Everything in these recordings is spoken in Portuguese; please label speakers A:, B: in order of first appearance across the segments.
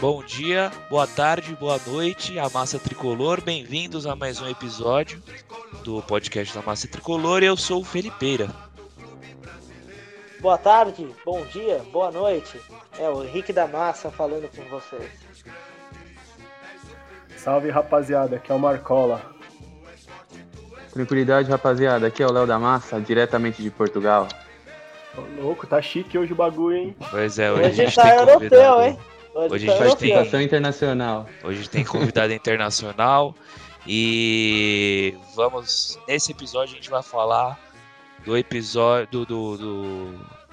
A: Bom dia, boa tarde, boa noite, a Massa Tricolor. Bem-vindos a mais um episódio do podcast da Massa Tricolor. Eu sou o Felipeira.
B: Boa tarde, bom dia, boa noite. É o Henrique da Massa falando com vocês.
C: Salve rapaziada, aqui é o Marcola.
D: Tranquilidade, rapaziada. Aqui é o Léo da Massa, diretamente de Portugal.
C: Ô, louco, tá chique hoje o bagulho, hein?
A: Pois é, hoje,
B: Hoje
A: a gente
B: tá
A: tem
B: europeu,
A: convidado.
B: hein?
A: Hoje
B: tá
A: a gente
B: europeu.
A: tem-
D: internacional.
A: Hoje tem convidado internacional e vamos nesse episódio a gente vai falar do episódio do, do,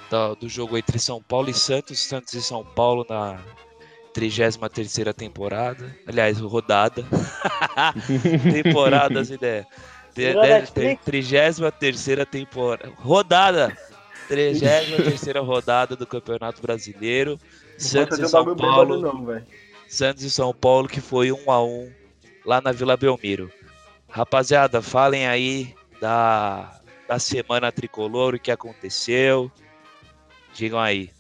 A: do, do jogo entre São Paulo e Santos, Santos e São Paulo na 33ª temporada, aliás, rodada. temporada, as ideias.
B: Virou Netflix?
A: 33ª temporada, rodada. 33ª rodada do Campeonato Brasileiro. Santos e São Paulo.
C: não.
A: Santos e São Paulo, que foi um a um lá na Vila Belmiro. Rapaziada, falem aí da, da semana tricolor, o que aconteceu. Digam aí.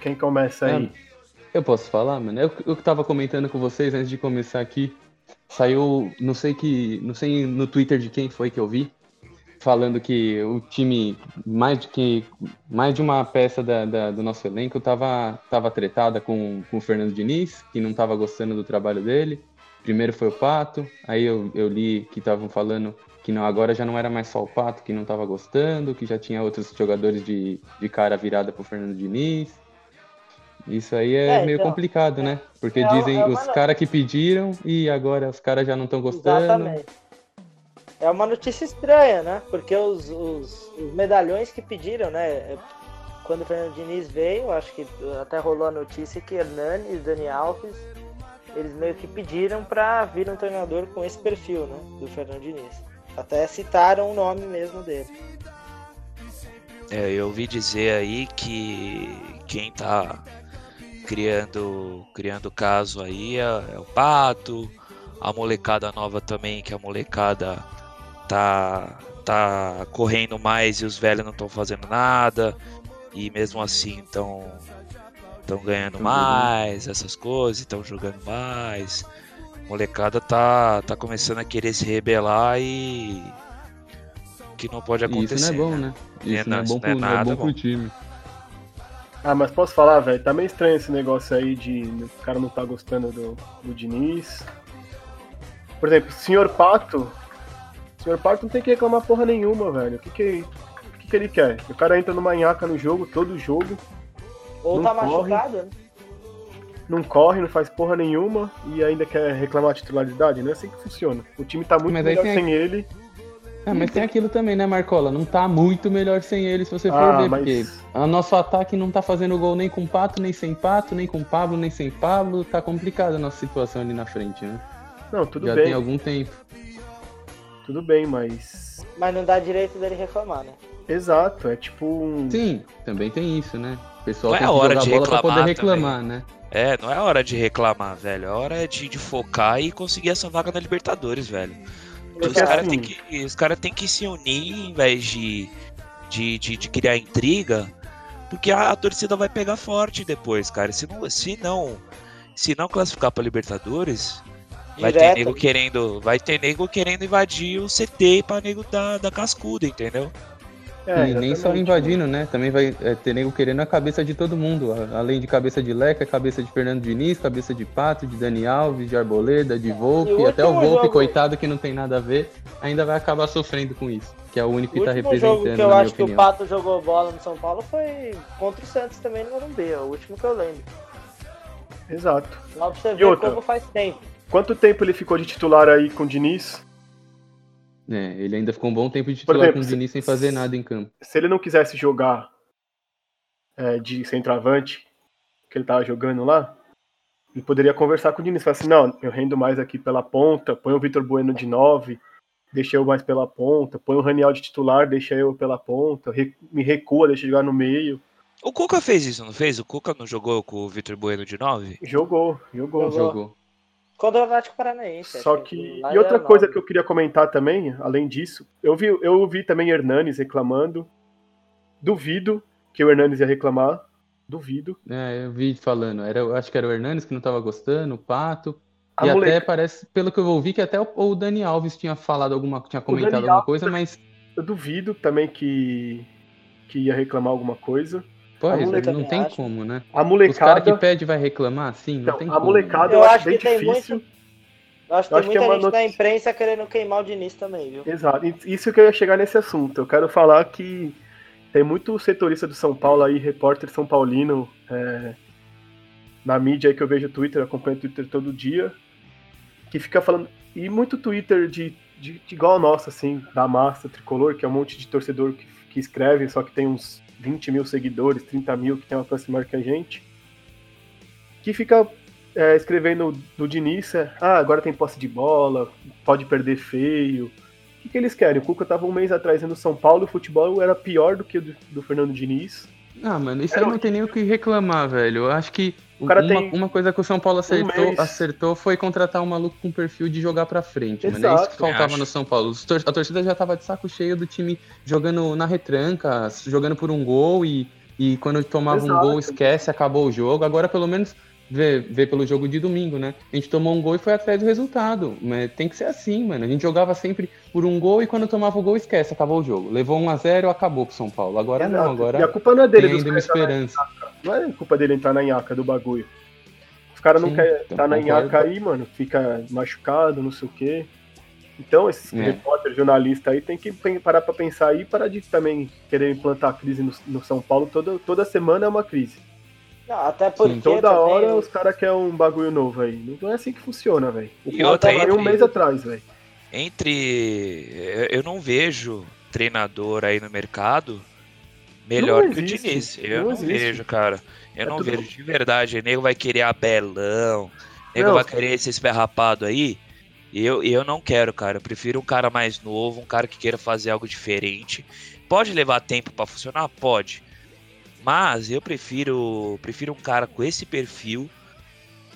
C: Quem começa aí?
D: Eu posso falar, mano? Eu, eu que tava comentando com vocês antes de começar aqui. Saiu, não sei que, não sei no Twitter de quem foi que eu vi, falando que o time, mais de que mais de uma peça da, da- do nosso elenco tava, tava tretada com, com o Fernando Diniz, que não tava gostando do trabalho dele. Primeiro foi o Pato, aí eu, eu li que estavam falando que não, agora já não era mais só o Pato que não tava gostando, que já tinha outros jogadores de, de cara virada pro Fernando Diniz. Isso aí é,
B: É,
D: meio
B: então,
D: complicado, né? Porque
B: é-
D: dizem
B: é
D: os caras que pediram e agora os caras já não estão gostando.
B: Exatamente. É uma notícia estranha, né? Porque os, os, os medalhões que pediram, né? é, Quando o Fernando Diniz veio, acho que até rolou a notícia que Hernani e Dani Alves, eles meio que pediram pra vir um treinador com esse perfil, né? Do Fernando Diniz. Até citaram o nome mesmo dele.
A: É, eu ouvi dizer aí que quem tá criando, criando caso aí é, é o Pato, a molecada nova também, que a molecada tá, tá correndo mais e os velhos não estão fazendo nada, e mesmo assim estão estão ganhando mais, essas coisas, estão jogando mais. A molecada tá, tá começando a querer se rebelar e que não pode acontecer.
D: isso não é bom,
A: né?
D: né?
A: É,
D: Isso não é
A: não,
D: bom,
A: isso não é
D: pro, não é
A: nada
D: bom pro
A: bom.
D: time.
C: Ah, mas posso falar, velho? Tá meio estranho esse negócio aí de o cara não tá gostando do, do Diniz. Por exemplo, o senhor Pato. O senhor Pato não tem que reclamar porra nenhuma, velho. O que que, o que que ele quer? O cara entra numa nhaca no jogo, todo jogo,
B: Ou
C: Não
B: tá
C: corre.
B: machucado, né?
C: não corre, não faz porra nenhuma e ainda quer reclamar a titularidade. Não é assim que funciona. O time tá muito
D: Mas
C: melhor sem ele.
D: Ah, mas tem aquilo também, né, Marcola? Não tá muito melhor sem ele, se você for
C: Ah,
D: ver,
C: mas-
D: porque o nosso ataque não tá fazendo gol nem com Pato, nem sem Pato, nem com Pablo, nem sem Pablo. Tá complicada a nossa situação ali na frente, né?
C: Não, tudo
D: Já
C: bem,
D: tem algum tempo.
C: Tudo bem, mas.
B: Mas não dá direito dele reclamar, né?
C: Exato, é tipo um.
D: Sim, também tem isso, né? O pessoal
A: Não é
D: tem que
A: hora
D: jogar
A: de
D: bola pra poder
A: reclamar
D: reclamar, né?
A: É, não é hora de reclamar, velho. É hora de, de focar e conseguir essa vaga na Libertadores, velho. Os
C: Porque
A: caras
C: assim-
A: têm que, os cara tem que se unir em vez de, de, de, de criar intriga, porque a, a torcida vai pegar forte depois, cara. Se não, se não, se não classificar pra Libertadores, vai ter nego querendo, vai ter nego querendo invadir o CT pra nego da, da cascuda, entendeu?
C: É,
D: e nem só invadindo, né? Também vai é, ter nego querendo a cabeça de todo mundo. a- Além de cabeça de Leca, cabeça de Fernando Diniz, cabeça de Pato, de Dani Alves, de Arboleda, de Volpe,
B: E o
D: até o Volpe,
B: jogo-
D: coitado, que não tem nada a ver, ainda vai acabar sofrendo com isso. Que é o único que
B: O
D: tá
B: último
D: representando,
B: jogo que eu acho que o. Pato jogou bola no São Paulo foi contra o Santos também no Morumbi, é o último que eu lembro.
C: Exato.
B: Lá pra você ver como faz tempo.
C: Quanto tempo ele ficou de titular aí com o Diniz?
D: É, ele ainda ficou um bom tempo de titular
C: exemplo,
D: com o Diniz sem fazer nada em campo.
C: Se ele não quisesse jogar é, de centroavante, que ele tava jogando lá, ele poderia conversar com o Diniz. Falar assim, não, eu rendo mais aqui pela ponta, põe o Vitor Bueno de 9, deixa eu mais pela ponta, põe o Raniel de titular, deixa eu pela ponta, me recua, deixa eu jogar no meio.
A: O Cuca fez isso, não fez? O Cuca não jogou com o Vitor Bueno de 9?
C: Jogou, jogou.
B: Jogou.
D: Jogou.
B: Contra o Atlético Paranaense.
C: Só que. E outra
B: era
C: coisa que eu queria comentar também, além disso, eu vi, eu vi também Hernanes reclamando. Duvido que o Hernandes ia reclamar. Duvido.
D: É, eu vi falando. Era, eu acho que era o Hernandes que não tava gostando, o Pato.
C: A
D: e
C: moleca-
D: até parece, pelo que eu ouvi, que até o, o Dani Alves tinha falado alguma, tinha comentado alguma
C: Alves-
D: coisa, mas,
C: Eu duvido também que, que ia reclamar alguma coisa.
D: Pois,
C: moleca-
D: não tem
B: acho.
D: como, né?
C: A
D: Os caras
C: molecada.
D: que pede vai reclamar, sim, não
C: Então,
D: tem
C: a
D: como.
C: molecada
B: Eu
C: eu, acho bem
B: que tem
C: difícil.
B: Eu acho que
C: Eu
B: tem
C: acho que é
B: muita gente na
C: notícia-
B: imprensa querendo queimar o Diniz também, viu?
C: Exato. Isso que eu ia chegar nesse assunto. Eu quero falar que tem muito setorista do São Paulo aí, repórter São Paulino, é, na mídia aí que eu vejo o Twitter, acompanho o Twitter todo dia, que fica falando. E muito Twitter de, de, de igual ao nosso, assim, da massa tricolor, que é um monte de torcedor que, que escreve, só que tem uns 20 mil seguidores, 30 mil, que tem alcance maior que a gente, que fica é, escrevendo do Diniz, é, ah, agora tem posse de bola, pode perder feio. O que, que eles querem? O Cuca tava um mês atrás no São Paulo, o futebol era pior do que o do, do Fernando Diniz.
D: Ah, mano, isso
C: Era
D: aí não tem nem o que reclamar, velho. Eu acho que
C: O cara
D: uma,
C: tem
D: uma coisa que o São Paulo acertou,
C: mês.
D: acertou foi contratar um maluco com perfil de jogar pra frente, mano. É isso
C: Exato.
D: que faltava no São Paulo. A torcida já tava de saco cheio do time jogando na retranca, jogando por um gol e, e quando tomava um
C: Exato.
D: gol, esquece, acabou o jogo. Agora, pelo menos, vê, vê pelo jogo de domingo, né? A gente tomou um gol e foi atrás do resultado. Mas tem que ser assim, mano. A gente jogava sempre por um gol e quando tomava o gol, esquece, acabou o jogo. Levou 1 a 0 acabou pro São Paulo. Agora não,
C: Exato.
D: agora
C: E a culpa não é dele,
D: tem ainda uma
C: entrar
D: esperança.
C: na- não é culpa dele entrar na nhaca do bagulho. Os caras não
D: Sim,
C: querem estar na
D: concordo.
C: nhaca aí, mano, fica machucado, não sei o quê. Então, esses
D: É.
C: repórteres, jornalistas aí, tem que parar pra pensar aí e parar de também querer implantar crise no, no São Paulo. Toda, toda semana é uma crise.
B: Não, até porque
C: Toda
B: também
C: hora os caras querem um bagulho novo aí. Não é assim que funciona, velho. O
A: E
C: cara
A: outra,
C: tava aí um
A: entre-
C: mês atrás, velho.
A: Entre. Eu não vejo treinador aí no mercado melhor que o Diniz. Eu
C: não
A: não, vejo, cara. Eu
C: É
A: não vejo de verdade. O nego vai querer Abelão. O nego
C: Não.
A: vai querer esse esferrapado aí. Eu, eu não quero, cara. Eu prefiro um cara mais novo, um cara que queira fazer algo diferente. Pode levar tempo pra funcionar? Pode. Mas eu prefiro, prefiro um cara com esse perfil,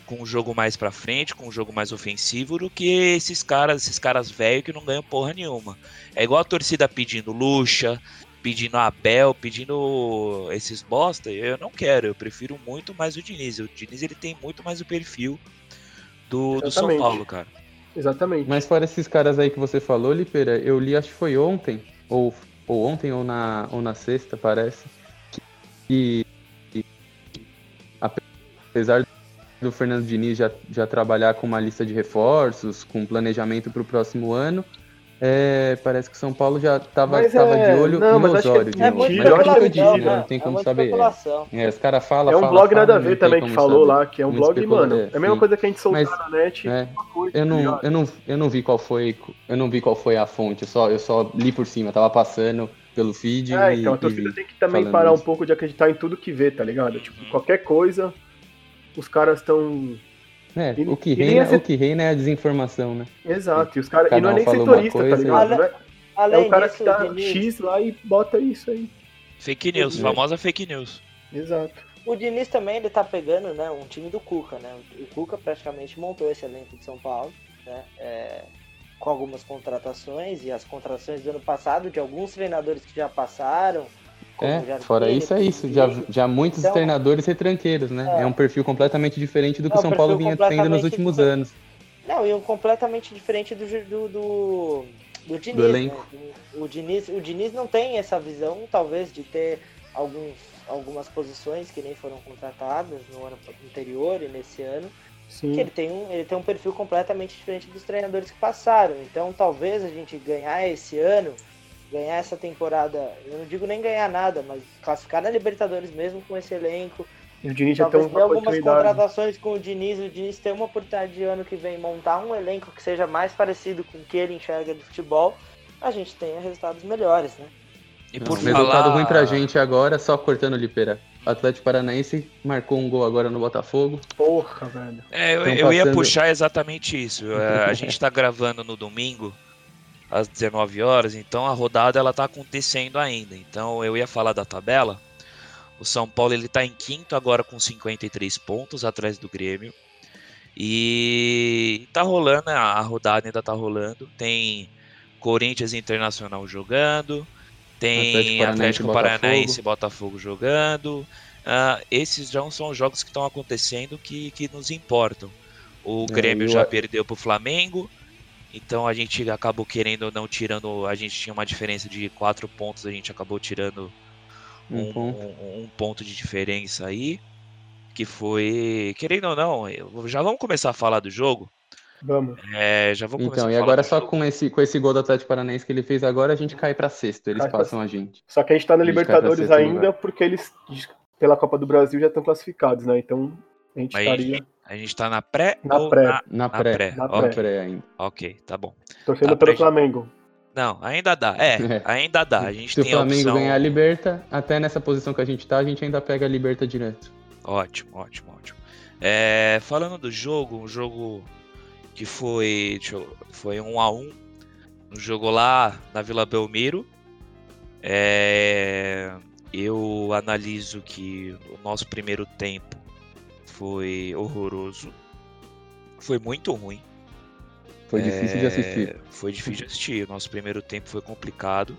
A: com um jogo mais pra frente, com um jogo mais ofensivo, do que esses caras, esses caras velhos que não ganham porra nenhuma. É igual a torcida pedindo Lucha, pedindo Abel, pedindo esses bosta. Eu não quero, eu prefiro muito mais o Diniz. O Diniz ele tem muito mais o perfil do, do São. Paulo, cara.
C: Exatamente.
D: Mas fora esses caras aí que você falou, Lipeira, eu li, acho que foi ontem, ou, ou ontem ou na, ou na sexta, parece, que, que apesar do Fernando Diniz já, já trabalhar com uma lista de reforços, com planejamento para o próximo ano, é, parece que São Paulo já estava
C: é-
D: de olho
C: não,
D: no
C: é
D: Osório
B: É
D: novo.
B: muito
D: Mas
C: eu
D: é
C: acho que é mentira,
D: não tem
B: é
D: como saber. É. É, os caras falam,
C: É um
D: falam,
C: blog
D: falam,
C: nada a ver também que falou
D: saber.
C: lá, que é um
D: Muito
C: blog, mano.
D: especulativo,
C: É a mesma coisa que a gente soltar
D: Mas-
C: na net.
D: É.
C: coisa,
D: Eu não, eu, não, eu não vi qual foi eu não vi qual foi a fonte, eu só, eu só li por cima, tava passando pelo feed
C: É,
D: e,
C: então a torcida tem que também parar um
D: isso.
C: pouco de acreditar em tudo que vê, tá ligado? Tipo, qualquer coisa, os caras estão.
D: É,
C: E-
D: o que reina, o que reina é a desinformação, né?
C: Exato. E os caras. E não é nem setorista, tá ligado? Não é,
B: Além
C: o cara
B: disso,
C: que tá
B: Diniz,
C: X lá e bota isso aí.
A: Fake news,
C: É.
A: famosa fake news.
C: Exato.
B: o Diniz também ele tá pegando né, um time do Cuca, né? O Cuca praticamente montou esse elenco de São Paulo, né? é, com algumas contratações e as contratações do ano passado de alguns treinadores que já passaram.
D: É, fora isso é isso, já, já muitos
B: Então-
D: treinadores retranqueiros, né?
B: É.
D: É. um perfil completamente diferente do que
B: É
D: o
B: um
D: São Paulo vinha tendo nos últimos
B: diferente.
D: anos.
B: Não, e um completamente diferente do, do, do, do Diniz.
D: Do elenco.
B: né? O, Diniz. O Diniz não tem essa visão, talvez, de ter alguns, algumas posições que nem foram contratadas no ano anterior e nesse ano.
C: Sim.
B: que ele tem, um, ele tem um perfil completamente diferente dos treinadores que passaram. Então talvez a gente ganhar esse ano, ganhar essa temporada, eu não digo nem ganhar nada, mas classificar na Libertadores mesmo com esse elenco.
C: E o Diniz já tem
B: Talvez ter
C: uma
B: algumas
C: oportunidade.
B: contratações com o Diniz, o Diniz ter uma oportunidade de ano que vem montar um elenco que seja mais parecido com o que ele enxerga de futebol, a gente tenha resultados melhores, né?
A: E por
D: o resultado
A: falar...
D: ruim pra gente agora, só cortando o Lipeira. O Atlético Paranaense marcou um gol agora no Botafogo.
C: Porra, velho.
A: É, eu, eu ia puxar exatamente isso. É, a gente tá gravando no domingo, às 19 horas, então a rodada ela tá acontecendo ainda. Então eu ia falar da tabela. O São Paulo ele tá em quinto agora com 53 pontos atrás do Grêmio. E tá rolando, a rodada ainda tá rolando. Tem Corinthians Internacional jogando. Tem Atlético, Paranaense e Botafogo jogando. Uh, esses já são os jogos que estão acontecendo que, que nos importam. O é, Grêmio já perdeu para o Flamengo, então a gente acabou querendo ou não tirando. A gente tinha uma diferença de quatro pontos, a gente acabou tirando um, um, ponto. Um, um ponto de diferença aí. Que foi. Querendo ou não, já vamos começar a falar do jogo.
C: Vamos.
A: É, já vou
D: Então, e agora só com esse, com esse gol do Atlético Paranaense que ele fez agora, a gente cai para sexto, eles cai passam pra... a gente.
C: Só que a gente tá na Libertadores ainda lugar. porque eles, pela Copa do Brasil, já estão classificados, né? Então, a gente Mas estaria...
A: A gente tá na pré
C: na pré.
D: Na, na, pré. pré.
C: Na pré. pré ainda.
A: Ok, tá bom.
C: Torcendo tá pelo. Flamengo.
A: Não, ainda dá. É, é, ainda dá. A gente
D: Se
A: tem
D: o Flamengo
A: opção...
D: ganhar a Liberta, até nessa posição que a gente tá, a gente ainda pega a Liberta direto.
A: Ótimo, ótimo, ótimo. É, falando do jogo, um jogo que foi, eu, foi um a um no jogo lá na Vila Belmiro. É, eu analiso que o nosso primeiro tempo foi horroroso. Foi muito ruim.
D: Foi difícil é, de assistir.
A: Foi difícil de assistir. O nosso primeiro tempo foi complicado.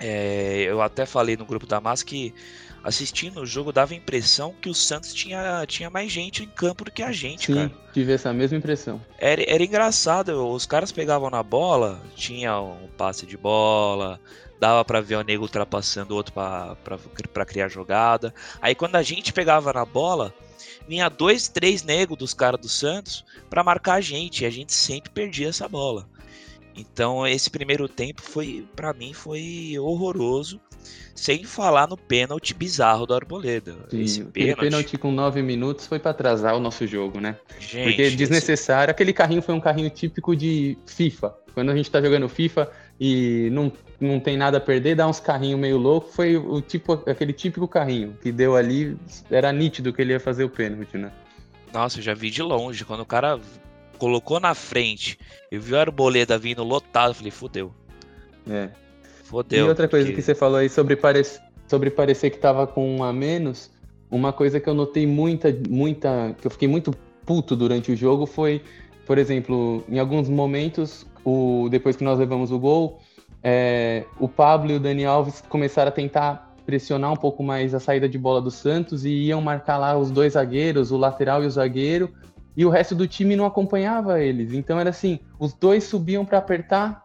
A: É, eu até falei no grupo da Massa que assistindo o jogo dava a impressão que o Santos tinha, tinha mais gente em campo do que a gente,
D: Sim,
A: cara.
D: tive essa mesma impressão.
A: Era, era engraçado, os caras pegavam na bola, tinha um passe de bola, dava para ver o nego ultrapassando o outro para criar jogada. Aí quando a gente pegava na bola, vinha dois, três negros dos caras do Santos para marcar a gente, e a gente sempre perdia essa bola. Então esse primeiro tempo foi, para mim, foi horroroso. Sem falar no pênalti bizarro do Arboleda.
D: Sim, Esse pênalti... pênalti com nove minutos foi para atrasar o nosso jogo, né? Gente, Porque desnecessário. Esse... Aquele carrinho foi um carrinho típico de FIFA. Quando a gente tá jogando FIFA e não, não tem nada a perder, dá uns carrinhos meio louco. Foi o tipo, aquele típico carrinho que deu ali. Era nítido que ele ia fazer o pênalti, né?
A: Nossa, eu já vi de longe. Quando o cara colocou na frente e viu a arboleda vindo lotado, eu falei, fudeu.
D: É.
A: Fodeu.
D: E outra coisa porque... que você falou aí sobre, pare... sobre parecer que tava com um a menos, uma coisa que eu notei muita, muita. que eu fiquei muito puto durante o jogo foi, por exemplo, em alguns momentos, o... depois que nós levamos o gol, é... o Pablo e o Dani Alves começaram a tentar pressionar um pouco mais a saída de bola do Santos e iam marcar lá os dois zagueiros, o lateral e o zagueiro, e o resto do time não acompanhava eles. Então era assim, os dois subiam para apertar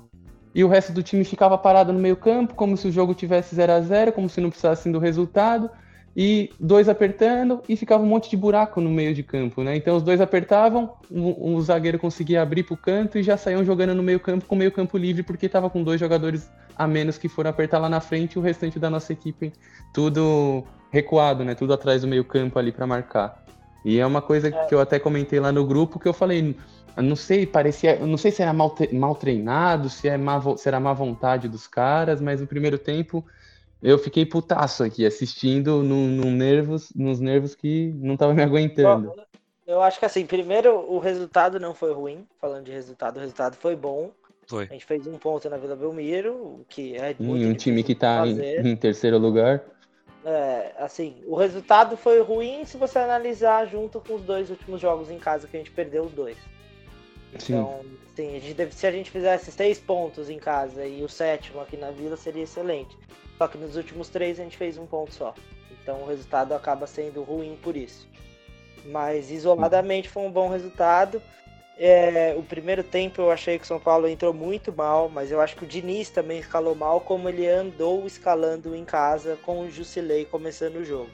D: e o resto do time ficava parado no meio campo, como se o jogo tivesse 0 a 0 como se não precisasse do resultado, e dois apertando, e ficava um monte de buraco no meio de campo, né? Então os dois apertavam, o, o zagueiro conseguia abrir para o canto e já saíam jogando no meio campo com meio campo livre, porque estava com dois jogadores a menos que foram apertar lá na frente e o restante da nossa equipe tudo recuado, né? Tudo atrás do meio campo ali para marcar. E é uma coisa que eu até comentei lá no grupo que eu falei, não sei, parecia. Não sei se era mal, mal treinado, se, é má, se era má vontade dos caras, mas no primeiro tempo eu fiquei putaço aqui, assistindo no, no nervos, nos nervos que não tava me aguentando. Bom,
B: eu acho que assim, primeiro o resultado não foi ruim, falando de resultado, o resultado foi bom.
A: Foi.
B: A gente fez um ponto na Vila Belmiro, que é
D: muito um time que tá em, em, terceiro lugar.
B: É, assim, o resultado foi ruim se você analisar junto com os dois últimos jogos em casa que a gente perdeu os dois. Então, sim. a gente deve, se a gente fizesse seis pontos em casa e o sétimo aqui na vila, seria excelente. Só que nos últimos três a gente fez um ponto só. Então o resultado acaba sendo ruim por isso. Mas isoladamente foi um bom resultado. É, o primeiro tempo eu achei que o São Paulo entrou muito mal, mas eu acho que o Diniz também escalou mal, como ele andou escalando em casa com o Jusilei começando o jogo.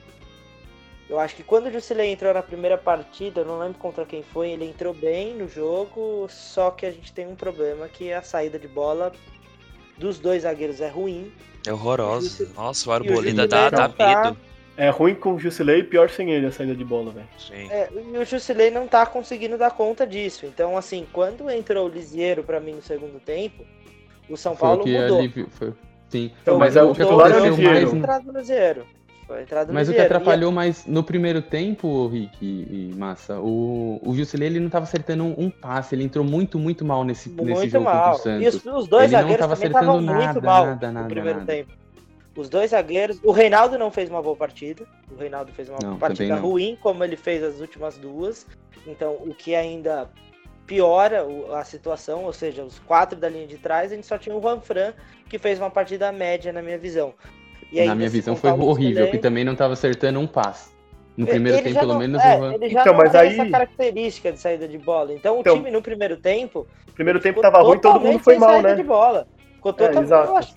B: Eu acho que quando o Jusilei entrou na primeira partida, eu não lembro contra quem foi, ele entrou bem no jogo, só que a gente tem um problema que a saída de bola dos dois zagueiros é ruim.
A: É horrorosa. Nossa, o Arboleda dá, dá
C: tá... medo. É ruim com o Jusilei e pior sem ele a saída de bola, velho.
B: É, e o Jusilei não tá conseguindo dar conta disso. Então, assim, quando entrou o Lisieiro para mim no segundo tempo, o São Paulo mudou. Ali, foi...
D: Sim, então, mas é o que aconteceu mais...
B: Foi entrada
D: Mas o que atrapalhou mais no primeiro tempo, Rick e, Massa, o, o Gilcilei ele não estava acertando um, um, passe, ele entrou muito, muito mal nesse, muito nesse jogo mal. contra o Santos. E
B: os, os dois ele zagueiros não acertando nada, muito mal nada, nada, no primeiro nada. tempo. Os dois zagueiros, o Reinaldo não fez uma boa partida, o Reinaldo fez uma não, partida ruim, como ele fez as últimas duas. Então, o que ainda piora a situação, ou seja, os quatro da linha de trás, a gente só tinha o Juan Fran, que fez uma partida média na minha visão.
D: Aí, na minha visão foi horrível, que também não estava acertando um passe. No primeiro ele tempo, pelo
B: não,
D: menos,
B: é, o Ele já
C: então,
B: não
C: mas
B: tem
C: aí...
B: essa característica de saída de bola. Então, o
C: então,
B: time no primeiro tempo.
C: Primeiro tempo tava ruim, todo mundo foi mal, né?
B: De bola. Ficou totalmente.
C: É,
B: eu, achei,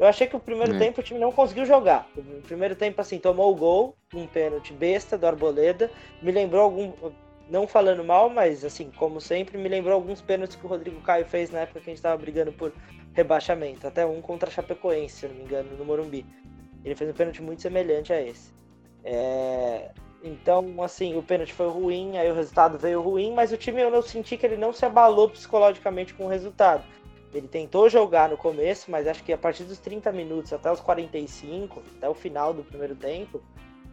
B: eu achei que o primeiro é. tempo o time não conseguiu jogar. O primeiro tempo, assim, tomou o gol, um pênalti besta do Arboleda. Me lembrou algum. Não falando mal, mas assim, como sempre, me lembrou alguns pênaltis que o Rodrigo Caio fez na época que a gente tava brigando por rebaixamento. Até um contra a Chapecoense, se não me engano, no Morumbi. Ele fez um pênalti muito semelhante a esse. É... Então, assim, o pênalti foi ruim, aí o resultado veio ruim, mas o time eu não senti que ele não se abalou psicologicamente com o resultado. Ele tentou jogar no começo, mas acho que a partir dos 30 minutos até os 45, até o final do primeiro tempo,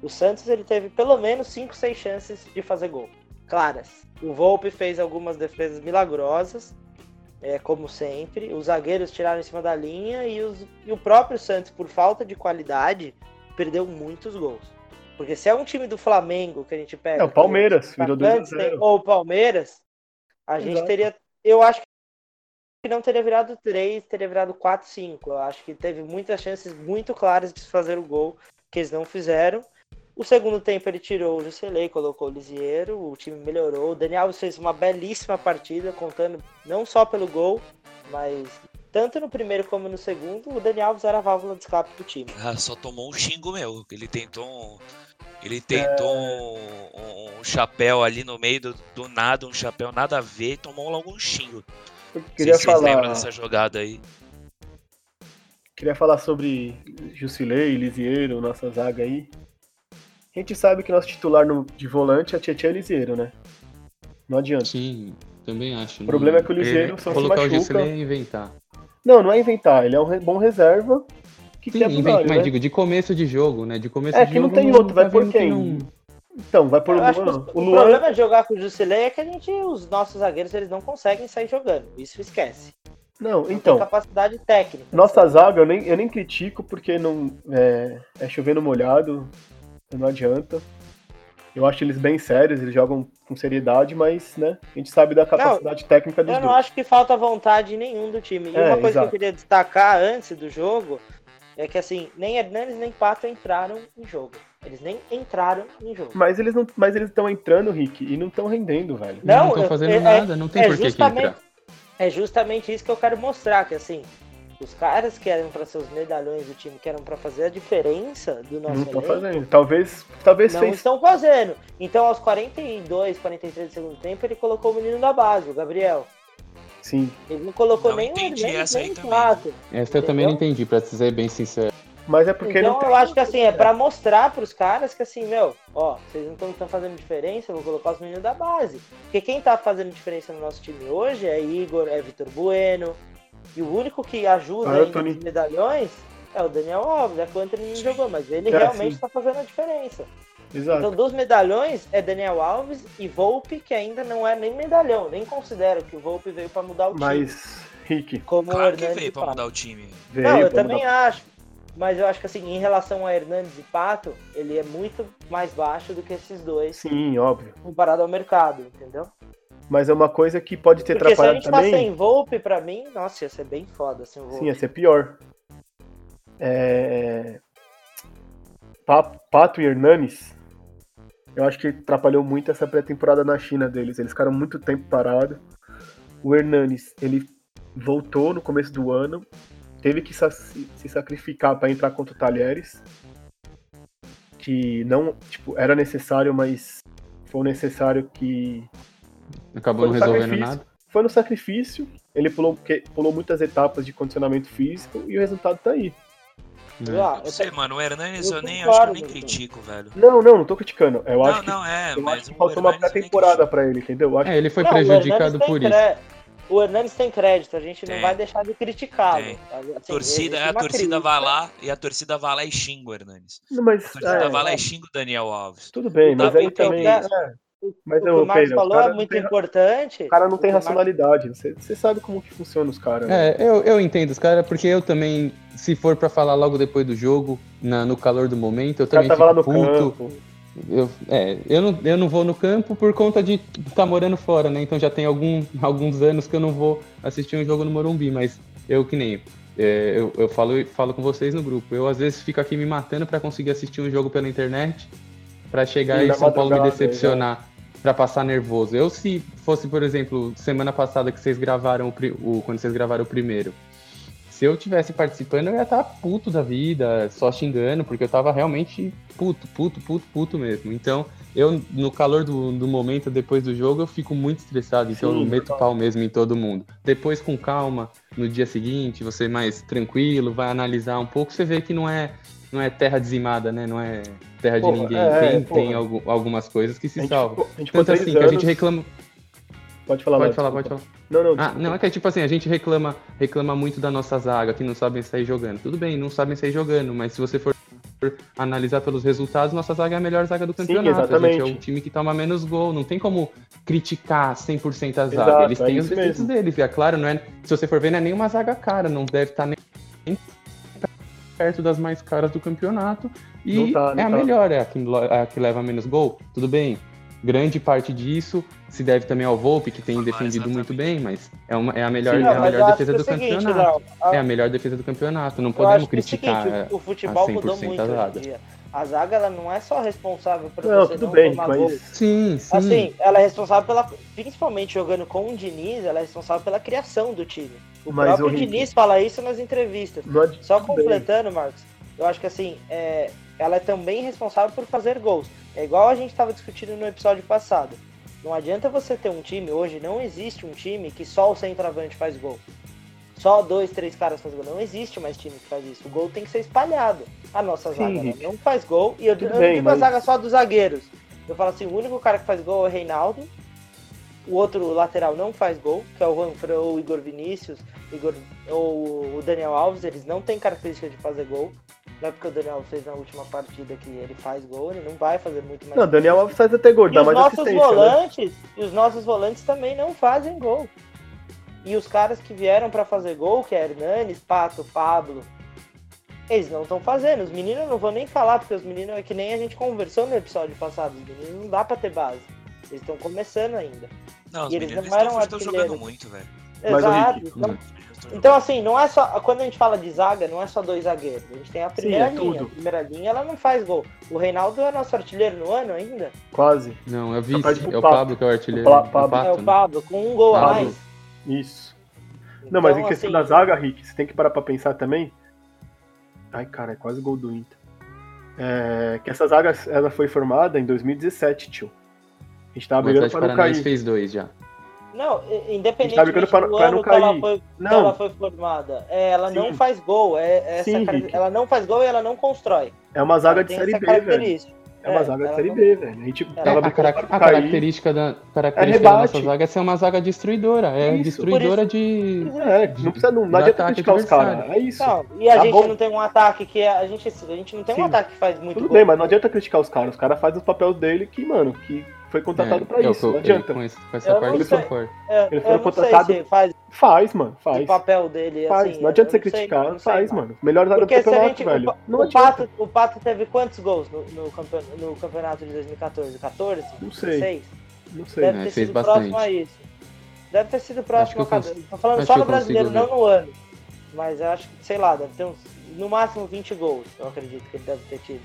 B: o Santos ele teve pelo menos 5, 6 chances de fazer gol. Claras. O Volpe fez algumas defesas milagrosas, é, como sempre. Os zagueiros tiraram em cima da linha e, os, e o próprio Santos, por falta de qualidade, perdeu muitos gols. Porque se é um time do Flamengo que a gente pega.
C: É o Palmeiras, virou 2
B: Ou o Palmeiras, a gente Exato. teria. Eu acho que não teria virado 3, teria virado 4, 5. Eu acho que teve muitas chances muito claras de fazer o gol que eles não fizeram. O segundo tempo ele tirou o Juscelei, colocou o Lisieiro, o time melhorou. O Daniel fez uma belíssima partida, contando não só pelo gol, mas tanto no primeiro como no segundo, o Daniel Alves era a válvula de escape do time.
A: Ah, só tomou um xingo meu. Ele tentou um, ele tentou é... um, um, chapéu ali no meio do, do, nada, um chapéu nada a ver e tomou logo um xingo.
C: Eu queria
A: se
C: falar...
A: vocês lembram dessa jogada aí.
C: Queria falar sobre Jusilei, Lisieiro, nossa zaga aí. A gente sabe que nosso titular no, de volante é Tietchan Lisieiro, né? Não adianta.
D: Sim, também acho.
C: O problema é que o Lisieiro só
D: Colocar
C: se machuca.
D: o Juscelei é inventar.
C: Não, não é inventar. Ele é um bom reserva. Que
D: Sim, inventa,
C: mas
D: né?
C: né?
D: digo, de começo de jogo, né? De começo
C: É
D: de
C: que não
D: jogo,
C: tem outro, vai
D: tá
C: por quem?
D: não-
C: Então, vai por Luan.
B: o,
C: O
B: o
C: Luan.
B: problema de jogar com o Jusilei é que a gente, os nossos zagueiros, eles não conseguem sair jogando. Isso esquece.
C: Não,
B: Não
C: então.
B: tem capacidade técnica.
C: Nossa zaga eu nem, eu nem critico porque não é, é chovendo molhado, não adianta. Eu acho eles bem sérios, eles jogam com seriedade, mas né, a gente sabe da capacidade técnica dos
B: Eu não
C: dois.
B: acho que falta vontade nenhum do time. E
C: É,
B: uma coisa
C: exato.
B: que eu queria destacar antes do jogo é que assim, nem Hernandes nem Pato entraram em jogo. Eles nem entraram em jogo.
C: Mas eles não, mas eles estão entrando, Rick, e não estão rendendo, velho.
D: Não
B: Não,
D: estão fazendo
B: é-
D: nada, não tem
B: é
D: por que entrar.
B: É justamente isso que eu quero mostrar, que assim, os caras que eram pra ser os medalhões do time, que eram pra fazer a diferença do nosso
C: Não estão fazendo. Talvez, talvez
B: não
C: fez.
B: estão fazendo. Então, aos 42, 43 do segundo tempo, ele colocou o menino da base, o Gabriel.
C: Sim.
B: Ele não colocou
A: Não
B: nem
A: entendi
B: o Hernandes,
A: essa aí
B: nem o
A: também.
B: Pato.
D: Essa eu também não entendi, pra ser bem sincero.
C: Mas é porque
B: então
C: não tem.
B: eu acho que assim, é pra mostrar pros caras que assim, meu, ó, vocês não estão fazendo diferença, eu vou colocar os meninos da base. Porque quem tá fazendo diferença no nosso time hoje é Igor, é Vitor Bueno. E o único que ajuda ainda
C: Anthony.
B: nos medalhões é o Daniel Alves, é quanto ele não jogou, mas ele
C: É,
B: realmente
C: sim.
B: tá fazendo a diferença.
C: Exato.
B: Então, dos medalhões é Daniel Alves e Volpe, que ainda não é nem medalhão, nem considero que o Volpe veio pra mudar o time.
C: Mas, Rick,
B: Como o
A: Claro que
B: Hernandes
A: veio pra
B: Pato.
A: mudar o time.
C: veio.
B: Não, eu também
C: mudar-
B: acho. Mas eu acho que assim, em relação a Hernandes e Pato, ele é muito mais baixo do que esses dois,
C: Sim, óbvio.
B: comparado ao mercado, entendeu?
C: Mas é uma coisa que pode ter
B: Porque se a
C: atrapalhado
B: gente tá
C: também.
B: sem Volpe, pra mim, nossa, ia ser bem foda sem Volpe.
C: Sim, ia ser pior. É... Pa- Pato e Hernanes, eu acho que atrapalhou muito essa pré-temporada na China deles. Eles ficaram muito tempo parados. O Hernanes, ele voltou no começo do ano, teve que sa- se sacrificar para entrar contra o Talheres, que não, tipo, era necessário, mas foi necessário que
D: Acabou não resolvendo nada.
C: foi no sacrifício. Ele pulou, que- pulou muitas etapas de condicionamento físico e o resultado tá aí.
D: né?
B: Ah,
A: Não sei, mano, o Hernandes
B: eu
A: eu, nem,
B: concordo,
A: acho que eu nem critico, velho.
C: Não, não, não tô criticando. Eu
A: não,
C: acho que,
A: não, é,
C: eu
A: mas
C: acho que faltou uma pré-temporada pra ele, entendeu? Eu acho
D: É, ele foi
B: Não,
D: prejudicado por isso.
B: O Hernandes tem crédito, a gente não
A: Tem.
B: vai deixar de criticá-lo. Assim,
A: torcida, a torcida
B: crítica.
A: vai lá e a torcida vai lá e xinga o Hernandes.
C: Não, mas,
A: A torcida
C: é,
A: vai lá e xinga o Daniel Alves.
C: tudo bem, mas aí também. é,
B: O,
C: Mas
B: o que
C: eu,
B: o Marcos
C: Pedro, o
B: falou
C: cara
B: é muito
C: tem-
B: importante.
C: o cara não tem racionalidade. Você, você sabe como que funciona os caras. né?
D: É, eu, eu entendo os caras, porque eu também, se for pra falar logo depois do jogo, na- no calor do momento, eu
C: o cara
D: também
C: tava lá
D: fico
C: no
D: puto.
C: campo.
D: Eu, é, eu, não, eu não vou no campo por conta de estar tá morando fora, né? Então já tem algum, alguns anos que eu não vou assistir um jogo no Morumbi, mas eu que nem. É, eu, eu falo, falo com vocês no grupo. Eu às vezes fico aqui me matando para conseguir assistir um jogo pela internet, para chegar e em São Paulo me decepcionar, para passar nervoso. Eu se fosse, por exemplo, semana passada que vocês gravaram o, o quando vocês gravaram o primeiro, se eu tivesse participando, eu ia estar puto da vida, só xingando, porque eu tava realmente puto, puto, puto, puto mesmo. Então, eu, no calor do, do momento, depois do jogo, eu fico muito estressado, então Sim, eu meto pau mesmo em todo mundo. Depois, com calma, no dia seguinte, você mais tranquilo, vai analisar um pouco, você vê que não é, não é terra dizimada, né? Não é terra porra, de ninguém. É, tem, tem algumas coisas que se salvam. Tanto assim, anos... que a gente reclama.
C: Pode falar,
D: Pode falar, pode falar. Não, não. Ah, não, é que tipo assim, a gente reclama, reclama muito da nossa zaga, que não sabem sair jogando. Tudo bem, não sabem sair jogando, mas se você for analisar pelos resultados, nossa zaga é a melhor zaga do campeonato. Sim,
C: exatamente.
D: A gente é o time que toma menos gol, não tem como criticar 100% a zaga. Exato, Eles têm é os defeitos deles, é claro, não é, se você for ver, não é nenhuma zaga cara, não deve estar tá nem perto das mais caras do campeonato. E tá, é a tá. melhor, é a que, a que leva menos gol. Tudo bem, grande parte disso se deve também ao Volpe, que tem defendido muito bem, mas é, uma, é a melhor, Sim, é a melhor defesa do é seguinte, campeonato. Não, a... É a melhor defesa do campeonato. Não podemos criticar. É
B: o, o futebol mudou muito a zaga. Dia. A zaga ela não é só responsável por
C: não,
B: você
C: não bem, tomar mas... gol.
D: Sim, sim.
B: Assim, ela é responsável pela. Principalmente jogando com o Diniz, ela é responsável pela criação do time. O mas próprio Diniz fala isso nas entrevistas. Só completando, bem. Marcos, eu acho que assim, é, ela é também responsável por fazer gols. É igual a gente estava discutindo no episódio passado. Não adianta você ter um time, hoje não existe um time que só o centroavante faz gol. Só dois, três caras fazem gol. Não existe mais time que faz isso. O gol tem que ser espalhado. A nossa Sim. zaga não faz gol. E eu, eu não digo mas... a zaga só dos zagueiros. Eu falo assim, o único cara que faz gol é o Reinaldo. O outro lateral não faz gol, que é o Juan ou o Igor Vinícius, Igor, ou o Daniel Alves. Eles não têm característica de fazer gol. Não é porque o Daniel fez na última partida que ele faz gol, ele não vai fazer muito mais.
C: Não, Daniel Alves faz até gol, dá mais
B: nossos né? volantes, né? E os nossos volantes também não fazem gol. E os caras que vieram para fazer gol, que é Hernanes, Pato, Pablo, eles não estão fazendo. Os meninos não vou nem falar, porque os meninos é que nem a gente conversou no episódio passado. Os meninos não dá para ter base. Eles estão começando ainda.
A: Não, os e eles meninos não eram estão jogando muito, velho.
B: Exato. Então, então, assim, não é só. Quando a gente fala de zaga, não é só dois zagueiros. A gente tem a primeira Sim, é linha. Tudo. A primeira linha ela não faz gol. O Reinaldo é nosso artilheiro no ano ainda?
C: Quase.
D: Não, é o vice. É o Pablo que é o artilheiro. O
B: Pablo. É o Pablo, com um gol Pablo. a mais.
C: Isso. Então, não, mas em questão assim, da zaga, Rick, você tem que parar pra pensar também. Ai, cara, é quase gol do Inter. É, que essa zaga ela foi formada em 2017, tio. A gente tava brigando para não cair.
D: fez dois já.
B: Não, independente tá do pra, pra ano que ela foi, não. Que ela foi formada, é, ela Sim. não faz gol. É, é essa, Sim, ela não faz gol e ela não constrói.
C: É uma zaga de série B, velho. É uma é, zaga de série não... B, velho. A gente
D: é, a, cara a característica, da, característica é da nossa zaga é ser uma zaga destruidora. É isso, destruidora de.
C: É, não precisa. Não, não adianta criticar os caras. É isso.
B: Não, e a tá gente bom. não tem um ataque que. A gente, a gente não tem Sim. um ataque que faz muito
C: Tudo gol. bem, mas não adianta criticar os caras. Os caras fazem os papéis dele que, mano, que foi contratado é, pra isso. não adianta. Com, esse, com essa eu parte ele, foi,
B: é, ele foi contratado. Se faz,
C: faz, mano. Faz.
B: O papel dele.
C: Faz.
B: Assim,
C: não adianta você criticar. Sei, faz, sei, mano. Melhor zaga do campeonato, gente, velho. O,
B: não o, Pato, o Pato teve quantos gols no, no, campeonato, no campeonato de 2014? 14?
C: Não sei.
B: 16?
C: Não sei.
B: Deve
D: é,
B: ter
D: sido
B: bastante. próximo a isso. Deve ter sido próximo a cada. Tô falando só no brasileiro, não no ano. Mas eu acho que, sei lá, deve ter uns. No máximo 20 gols, eu acredito que ele deve ter tido.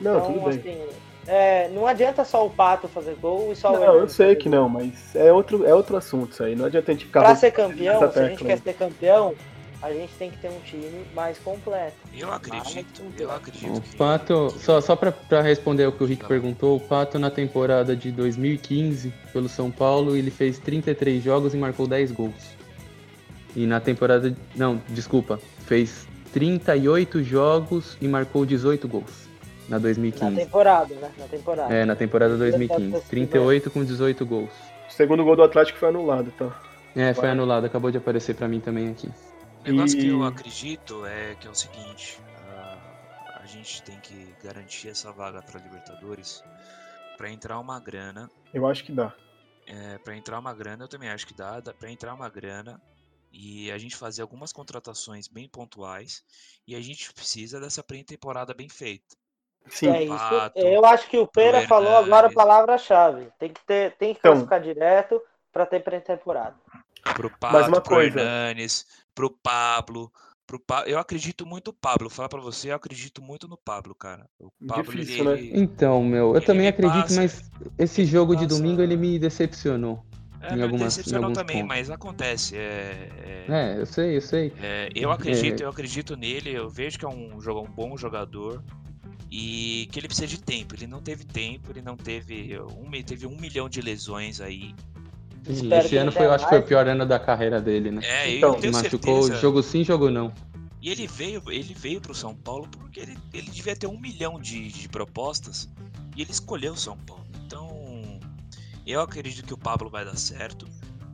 C: Não, então, tudo bem. Assim,
B: é, não adianta só o Pato fazer gol e só
C: não,
B: o
C: Não, eu sei que não, mas é outro, é outro assunto isso aí. Não adianta a gente ficar.
B: Pra ser campeão, se a gente quer ser campeão, a gente tem que ter um time mais completo.
A: Eu acredito, eu acredito.
D: O Pato, só, só pra, pra responder o que o Rick tá. perguntou, o Pato na temporada de 2015, pelo São Paulo, ele fez 33 jogos e marcou 10 gols. E na temporada. Não, desculpa. Fez 38 jogos e marcou 18 gols na 2015.
B: Na temporada, né? Na temporada.
D: É, na temporada 2015. 38 com 18 gols.
C: O segundo gol do Atlético foi anulado, tá?
D: É, foi anulado, acabou de aparecer para mim também aqui.
A: O negócio e... que eu acredito é que é o seguinte: a, a gente tem que garantir essa vaga para Libertadores para entrar uma grana.
C: Eu acho que dá.
A: É, para entrar uma grana, eu também acho que dá. dá para entrar uma grana e a gente fazer algumas contratações bem pontuais e a gente precisa dessa pré-temporada bem feita.
C: Sim.
B: É isso.
A: Pato,
B: Eu acho que o Pera falou agora a palavra-chave. Tem que ter, tem que
C: Então.
B: classificar direto pra ter pré-temporada.
A: pro Pato,
C: uma
A: pro
C: coisa.
A: Hernanes, pro Pablo. Pro pa... Eu acredito muito no Pablo. Vou falar pra você, eu acredito muito no Pablo, cara. O Pablo,
C: Difícil,
A: ele,
C: né?
A: ele-
D: Então, meu, eu
A: Ele
D: também
A: me
D: acredito,
A: passa-
D: mas esse jogo de
A: passa-
D: domingo ele me decepcionou.
A: É,
D: em
A: me
D: algumas- em
A: decepcionou
D: alguns
A: também,
D: pontos.
A: mas acontece. É, é-
D: É, eu sei, eu sei.
A: é, eu acredito,
D: É.
A: eu acredito nele. Eu vejo que é um, jogo, um bom jogador e que ele precisa de tempo. Ele não teve tempo, ele não teve um, teve um milhão de lesões aí.
D: E
B: Espero
D: esse ano
B: não
D: foi, eu acho que foi o pior ano da carreira dele, né?
A: É,
C: Então,
A: eu tenho
D: Machucou
A: certeza.
D: jogo sim, jogo não.
A: E ele veio, ele veio pro São Paulo porque ele, ele devia ter um milhão de, de propostas e ele escolheu o São Paulo. Então, eu acredito que o Pablo vai dar certo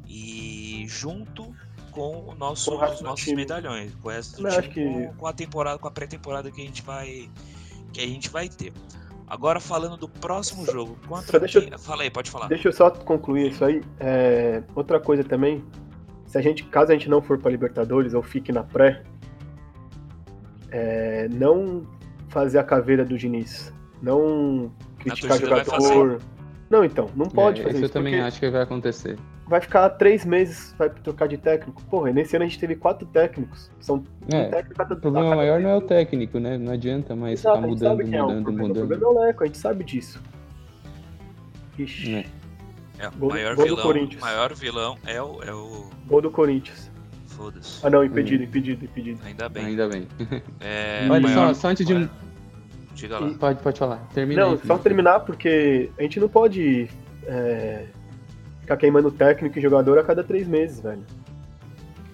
A: e junto com o nosso,
C: Com
A: os nossos
C: time.
A: medalhões, com o resto do time,
C: acho que-
A: com, com a temporada, com a pré-temporada que a gente vai que a gente vai ter. Agora falando do próximo jogo, contra
C: deixa eu-
A: quem- Fala aí, pode falar.
C: Deixa eu só concluir isso aí. É, outra coisa também, se a gente, caso a gente não for para Libertadores ou fique na pré, é, não fazer a caveira do Diniz, não criticar jogador. Não, então, não pode
D: É,
C: fazer
D: isso
C: isso,
D: eu também acho que vai acontecer.
C: vai ficar três meses, vai trocar de técnico. Porra, nesse ano a gente teve quatro técnicos. São um
D: É,
C: técnico a cada-
D: O problema
C: cada
D: maior não é o
C: vez.
D: técnico, né? Não adianta mais
C: Exato,
D: ficar mudando,
C: é o
D: mudando,
C: problema. O
D: mudando.
C: problema é o Leco, a gente sabe disso. Ixi,
D: É.
A: É,
C: Gol-
A: maior
C: gol do
A: vilão,
C: Corinthians.
A: maior vilão é o é o
C: gol do Corinthians.
A: foda-se.
C: Ah não, impedido, impedido, impedido.
A: Ainda bem.
D: Ainda bem.
A: É,
D: Olha,
A: maior-
D: só, só antes de.
A: Diga lá.
D: Pode, pode falar. Termina
C: Não,
D: aí,
C: só terminar porque a gente não pode é, ficar queimando técnico e jogador a cada três meses, velho.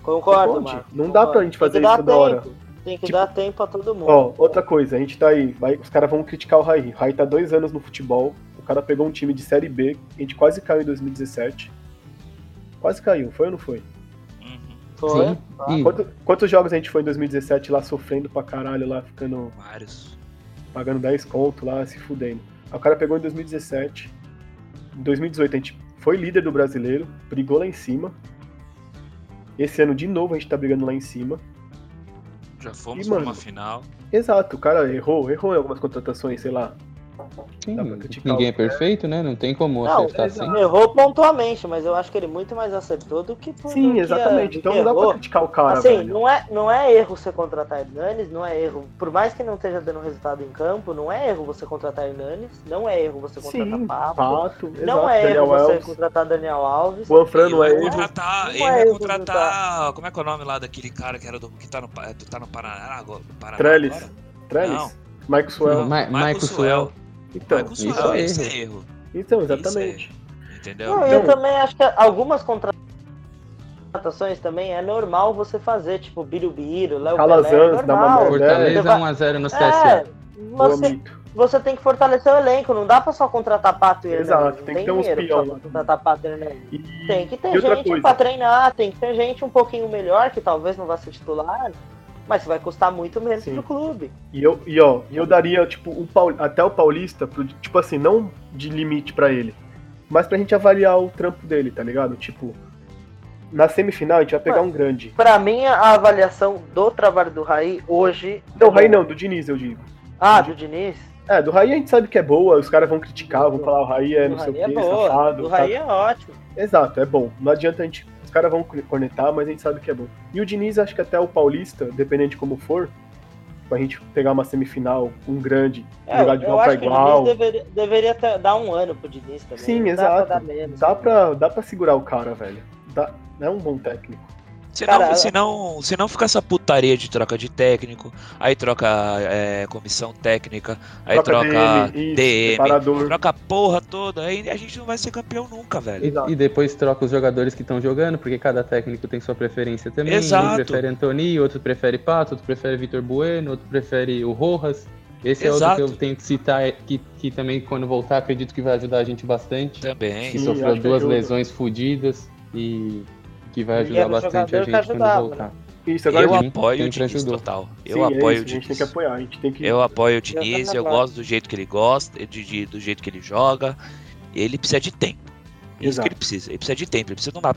B: Concordo? Marcos.
C: Não dá pra gente fazer isso da hora.
B: Tem que
C: Tipo-
B: dar tempo a todo mundo.
C: Ó, outra coisa, a gente tá aí, vai, os caras vão criticar o Raí. O Raí tá dois anos no futebol, o cara pegou um time de Série B, a gente quase caiu em 2017. Quase caiu, foi ou não foi?
B: Foi?
D: Sim.
C: Quanto- quantos jogos a gente foi em 2017 lá sofrendo pra caralho, lá ficando,
A: Vários.
C: Pagando 10 conto lá, se fudendo. Aí o cara pegou em 2017. Em 2018 a gente foi líder do brasileiro, brigou lá em cima. Esse ano de novo a gente tá brigando lá em cima.
A: Já fomos
C: E,
A: pra
C: mano,
A: uma final.
C: Exato, o cara errou, errou em algumas contratações, sei lá.
D: Sim, ninguém
C: o
D: é perfeito, né? Não tem como
B: Não,
D: acertar assim.
B: Errou pontualmente, mas eu acho que ele muito mais acertou do que do
C: Sim,
B: que,
C: exatamente.
B: do
C: Então
B: que
C: não dá pra criticar o cara,
B: Assim,
C: velho.
B: não é, não é erro você contratar Hernanes, não é erro. Por mais que não esteja dando resultado em campo, não é erro você contratar Hernanes, não é erro você contratar
C: Sim,
B: Papo,
C: Pato,
B: não
C: exato,
B: é
C: Daniel
B: erro você
C: Wells.
B: contratar Daniel Alves.
C: Juan Fran
A: Ele
C: não é
A: vai
C: erro.
A: contratar,
B: Não é erro
A: contratar. Como é que é o nome lá daquele cara que era do. que tá no, tá no Paraná agora? Paraná
C: Trellis.
A: agora?
C: Trellis.
A: Não.
C: Michael Suel.
D: Ma- Michael Suel.
C: Então,
A: Michael
D: isso é
A: isso
D: erro.
A: é erro.
C: então, exatamente.
A: Entendeu?
B: Não, eu
C: Então-
B: também acho que algumas contratações também é normal você fazer, tipo Birubiru, Léo
C: Calazans,
B: é
C: dá uma.
D: Fortaleza
B: Você vai-
D: 1x0 no
B: É,
D: CSA.
B: Você, você tem que fortalecer o elenco, não dá pra só contratar Pato e.
C: Exato,
B: não
C: tem que ter uns
B: dinheiro
C: peão
B: contratar Pato e.
C: E,
B: Tem que ter gente
C: coisa,
B: pra treinar, tem que ter gente um pouquinho melhor, que talvez não vá ser titular, mas vai custar muito menos
C: Sim.
B: pro clube.
C: E eu, e ó, eu daria, tipo, o Paul- até o Paulista, pro, tipo assim, não de limite pra ele, mas pra gente avaliar o trampo dele, tá ligado? Tipo, na semifinal a gente vai pegar
B: Mano.
C: um grande.
B: Pra mim, a avaliação do trabalho do Raí hoje.
C: Não,
B: é
C: o Raí não, do Diniz, eu digo.
B: Ah, do Diniz?
C: É, do Raí a gente sabe que é boa, os caras vão criticar, vão falar o Raí é
B: Do
C: não sei o
B: é
C: que,
B: boa.
C: safado.
B: Do
C: tá-
B: Raí é ótimo.
C: Exato, é bom. Não adianta a gente. Os caras vão cornetar, mas a gente sabe que é bom. E o Diniz, acho que até o Paulista, dependendo de como for, pra gente pegar uma semifinal, um grande,
B: É,
C: jogar de igual pra
B: acho que o
C: igual.
B: Deveria, deveria ter- dar um ano pro Diniz também.
C: Sim,
B: não Dá
C: exato.
B: pra dar menos.
C: Dá pra, dá pra segurar o cara, velho. Dá, é um bom técnico.
A: Senão,
B: Cara,
A: senão, senão fica essa putaria de troca de técnico, aí troca é, comissão técnica, aí troca,
C: DM, isso,
A: DM,
C: preparador.
A: troca a porra toda, aí a gente não vai ser campeão nunca, velho.
C: Exato.
D: E, e depois troca os jogadores que estão jogando, porque cada técnico tem sua preferência também.
A: Exato.
D: Um prefere Antoni, outro prefere Pato, outro prefere Vitor Bueno, outro prefere o Rojas. Esse é outro
A: Exato.
D: que eu tenho que citar, é que, que também quando voltar acredito que vai ajudar a gente bastante.
A: Também.
D: Que
C: Sim,
D: sofreu duas lesões fodidas e que vai
B: E
D: ajudar
B: um
D: bastante a gente quando voltar.
C: Isso, agora
A: Eu apoio o Diniz total. Eu
C: sim, é
A: apoio
C: isso,
A: o
C: A gente
A: Diniz.
C: tem que apoiar, a gente tem que.
A: Eu apoio o
B: Eu
A: Diniz, eu gosto do jeito que ele gosta, de, de- do jeito que ele joga. Ele precisa de tempo. É Isso
C: Exato.
A: que ele precisa. Ele precisa de tempo. Ele precisa de uma,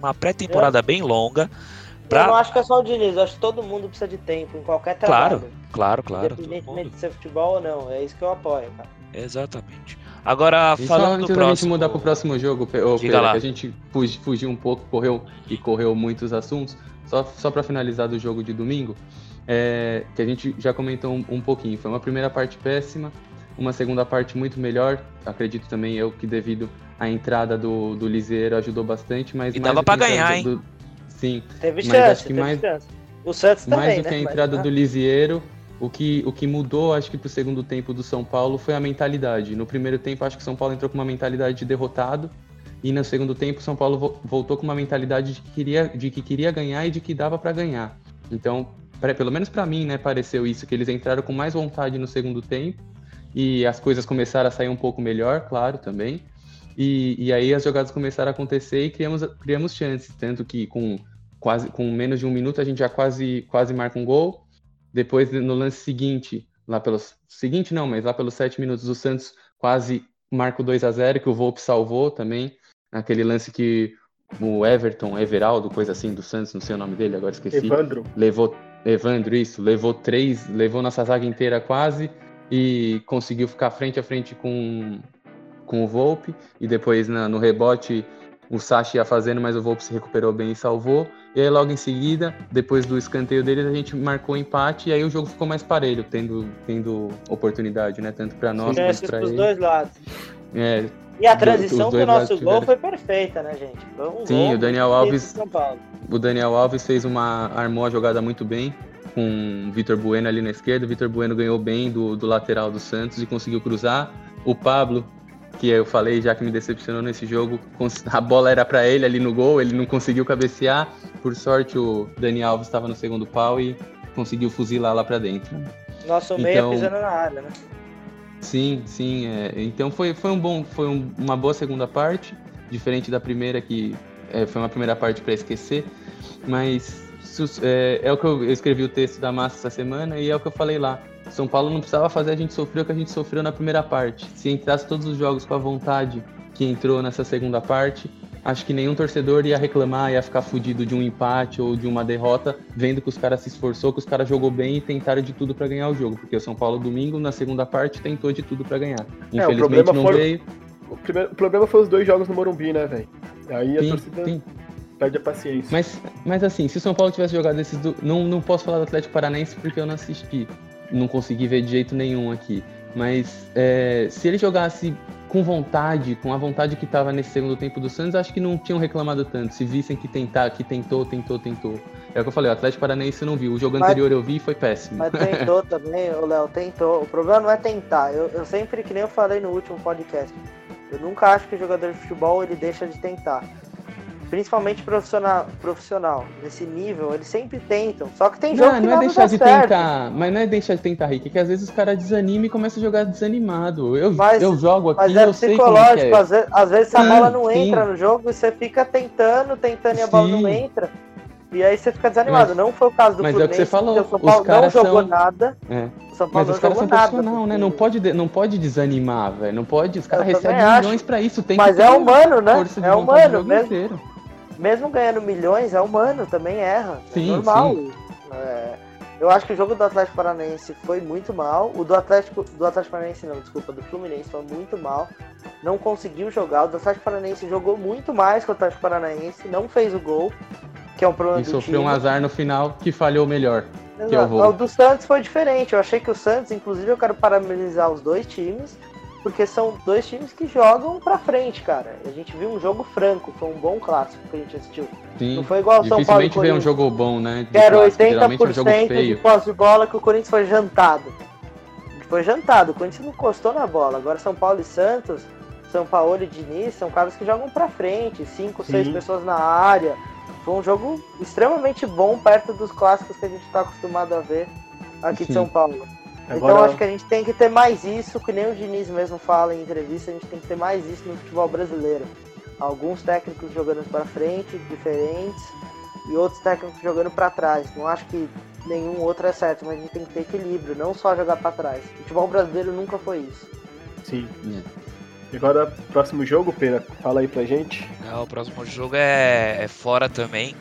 A: uma pré-temporada bem longa.
B: Eu não
A: Pra...
B: acho que é só o Diniz, eu acho que todo mundo precisa de tempo em qualquer
A: Claro.
B: trabalho.
A: Claro, claro. todo
B: Independentemente de ser futebol ou não. É isso que eu apoio, cara.
A: Exatamente. Agora,
D: E só
A: falando
D: antes
A: do
D: da gente
A: próximo...
D: mudar pro próximo jogo,
A: Diga
D: Pedro,
A: lá.
D: que a gente fugi- fugiu um pouco, correu e correu muitos assuntos. Só, só para finalizar do jogo de domingo, é, que a gente já comentou um, um pouquinho. Foi uma primeira parte péssima, uma segunda parte muito melhor. Acredito também eu que devido à entrada do, do Liseiro ajudou bastante, mas
A: E dava
D: a entrada
A: ganhar, hein?
D: do- Sim,
B: Teve
D: Mas
B: chance,
D: acho que
B: teve
D: mais-
B: chance. O Santos também,
D: mais do
B: né?
D: que a
B: Mas,
D: entrada
B: ah,
D: do Lisieiro, o que, o que mudou, acho que pro segundo tempo do São Paulo foi a mentalidade. No primeiro tempo, acho que o São Paulo entrou com uma mentalidade de derrotado. E no segundo tempo, o São Paulo vo- voltou com uma mentalidade de que queria, de que queria ganhar e de que dava para ganhar. Então, pra- pelo menos para mim, né, pareceu isso, que eles entraram com mais vontade no segundo tempo. E as coisas começaram a sair um pouco melhor, claro, também. E, e aí as jogadas começaram a acontecer e criamos, criamos chances. Tanto que com, quase, com menos de um minuto a gente já quase, quase marca um gol. Depois, no lance seguinte, lá pelos. Seguinte não, mas lá pelos sete minutos, o Santos quase marca o 2 a 0 que o Volpe salvou também. Aquele lance que o Everton, Everaldo, coisa assim, do Santos, não sei o nome dele, agora esqueci.
C: Evandro.
D: Levou. Evandro, isso, levou três, levou nossa zaga inteira quase e conseguiu ficar frente a frente com, com o Volpe. E depois na- no rebote o Sachi ia fazendo, mas o Volpe se recuperou bem e salvou. E aí logo em seguida, depois do escanteio deles, a gente marcou o empate e aí o jogo ficou mais parelho, tendo, tendo oportunidade, né? Tanto pra nós quanto pra
B: pros
D: ele.
B: dois lados.
D: É,
B: E a transição do nosso gol
D: tiveram.
B: foi perfeita, né, gente? Um
D: Sim, o Daniel Alves-. O Daniel Alves fez uma. armou a jogada muito bem com o Vitor Bueno ali na esquerda. O Vitor Bueno ganhou bem do, do lateral do Santos e conseguiu cruzar. O Pablo, que eu falei já que me decepcionou nesse jogo, a bola era para ele ali no gol, ele não conseguiu cabecear. Por sorte, o Daniel Alves estava no segundo pau e conseguiu fuzilar lá para dentro.
B: Nosso meia
D: Então-
B: pisando na área, né?
D: Sim, sim. é, então foi, foi um bom, foi um- uma boa segunda parte, diferente da primeira que é, foi uma primeira parte para esquecer, mas é, é o que eu, eu escrevi o texto da massa essa semana e é o que eu falei lá. São Paulo não precisava fazer a gente sofrer o que a gente sofreu na primeira parte. Se entrasse todos os jogos com a vontade que entrou nessa segunda parte, acho que nenhum torcedor ia reclamar, ia ficar fudido de um empate ou de uma derrota, vendo que os caras se esforçou, que os caras jogou bem e tentaram de tudo para ganhar o jogo, porque o São Paulo domingo na segunda parte tentou de tudo para ganhar. Infelizmente
C: problema
D: não
C: foi-
D: veio.
C: O, primeiro- o problema foi os dois jogos no Morumbi, né, velho? Aí a
D: Sim,
C: torcida
D: sim.
C: perde a paciência.
D: Mas, mas assim, se o São Paulo tivesse jogado esses do... não, não posso falar do Atlético Paranaense porque eu não assisti. Não consegui ver de jeito nenhum aqui. Mas é, se ele jogasse com vontade, com a vontade que estava nesse segundo tempo do Santos, acho que não tinham reclamado tanto. Se vissem que tentar, que tentou, tentou, tentou. É o que eu falei, o Atlético Paranaense não vi. O jogo
B: Mas-
D: anterior eu vi e foi péssimo.
B: Mas tentou também, o Léo, tentou. O problema não é tentar. Eu, eu sempre, que nem eu falei no último podcast, eu nunca acho que o jogador de futebol ele deixa de tentar. Principalmente profissional, profissional. Nesse nível, eles sempre tentam. Só que tem jogo
D: Não,
B: que
D: não é
B: nada
D: deixar
B: dá
D: de
B: certo.
D: tentar, mas não é deixar de tentar, Rick, é que às vezes os caras desanimam e começam a jogar desanimado. Eu,
B: Mas-
D: eu jogo aqui
B: Mas é
D: eu sei que
B: psicológico,
D: é.
B: às vezes, às vezes a
D: Sim,
B: bola não
D: sim.
B: entra no jogo e você fica tentando, tentando e a bola não
D: Sim.
B: entra. E aí você fica desanimado.
D: Mas-
B: não foi o caso do
D: mas é o que
B: Fluminense,
D: você falou,
B: o São Paulo não jogou
D: são-
B: nada.
D: É.
B: O São Paulo
D: Mas os
B: não
D: caras são
B: nada.
D: profissional, né? Não pode, de- não pode desanimar, velho. Não pode. Os caras recebem milhões
B: acho.
D: pra isso. Tem
B: Mas
D: que
B: é humano, né? É humano, mesmo.
D: inteiro.
B: Mesmo ganhando milhões, é humano, também erra.
D: Sim,
B: é normal. É, eu acho que o jogo do Atlético Paranaense foi muito mal. O do Atlético. Do Atlético Paranaense não, desculpa, do Fluminense foi muito mal. Não conseguiu jogar. O do Atlético Paranaense jogou muito mais que o Atlético Paranaense, não fez o gol, que é um problema
D: E sofreu um azar no final que falhou melhor. que é o.
B: O do Santos foi diferente. Eu achei que o Santos, inclusive, eu quero parabenizar os dois times, porque são dois times que jogam pra frente, cara. A gente viu um jogo franco, foi um bom clássico que a gente assistiu.
D: Sim.
B: Não foi igual ao São Paulo e
D: Dificilmente vê um jogo bom, né? de
B: Que era
D: clássico. Geralmente é um jogo
B: 80% de
D: feio.
B: posse de bola que o Corinthians foi jantado. Foi jantado, o Corinthians não encostou na bola. Agora São Paulo e Santos, São Paulo e Diniz são caras que jogam pra frente, cinco, seis
C: Sim.
B: pessoas na área. Foi um jogo extremamente bom perto dos clássicos que a gente tá acostumado a ver aqui de
D: Sim.
B: São Paulo. Então
C: Agora,
B: acho que a gente tem que ter mais isso, que nem o Diniz mesmo fala em entrevista, a gente tem que ter mais isso no futebol brasileiro. Alguns técnicos jogando para frente, diferentes, e outros técnicos jogando para trás. Não acho que nenhum outro é certo, mas a gente tem que ter equilíbrio, não só jogar para trás. O futebol brasileiro nunca foi isso.
C: sim.
D: É.
C: E agora, próximo jogo, Pena, fala aí pra gente.
A: É, o próximo jogo é, é fora também.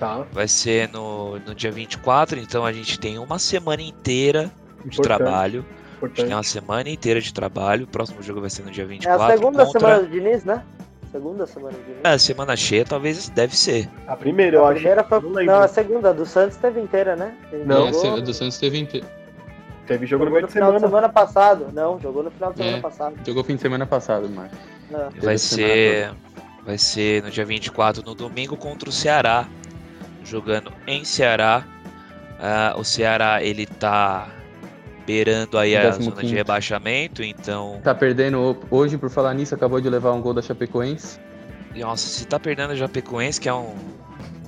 C: Tá.
A: Vai ser no, no dia 24, então a gente tem uma semana inteira de
C: Importante,
A: trabalho. A gente
C: Importante.
A: tem uma semana inteira de trabalho. O próximo jogo vai ser no dia
B: É
A: 24.
B: a segunda
A: contra...
B: semana do Diniz, né? Segunda semana do Diniz.
A: É, semana cheia talvez deve ser.
C: A primeira, eu
B: a
C: acho.
B: primeira foi.
C: Não
B: Não, a segunda, do Santos teve inteira, né? Ele
C: Não.
D: É,
B: jogou,
D: a do Santos teve inteiro.
C: Teve jogo no
B: jogou
C: meio
B: no
C: de
B: final de
C: semana.
B: semana passado. Não, jogou no final de semana
D: É.
B: passado.
D: Jogou fim de semana passado, Marcos. Teve
A: Vai
D: semana
A: ser, vai ser no dia 24, no domingo, contra o Ceará. Jogando em Ceará. Ah, o Ceará, ele tá beirando aí a zona de rebaixamento, então...
D: Tá perdendo ho- hoje, por falar nisso, acabou de levar um gol da Chapecoense.
A: Nossa, se tá perdendo a Japecoense, que é um,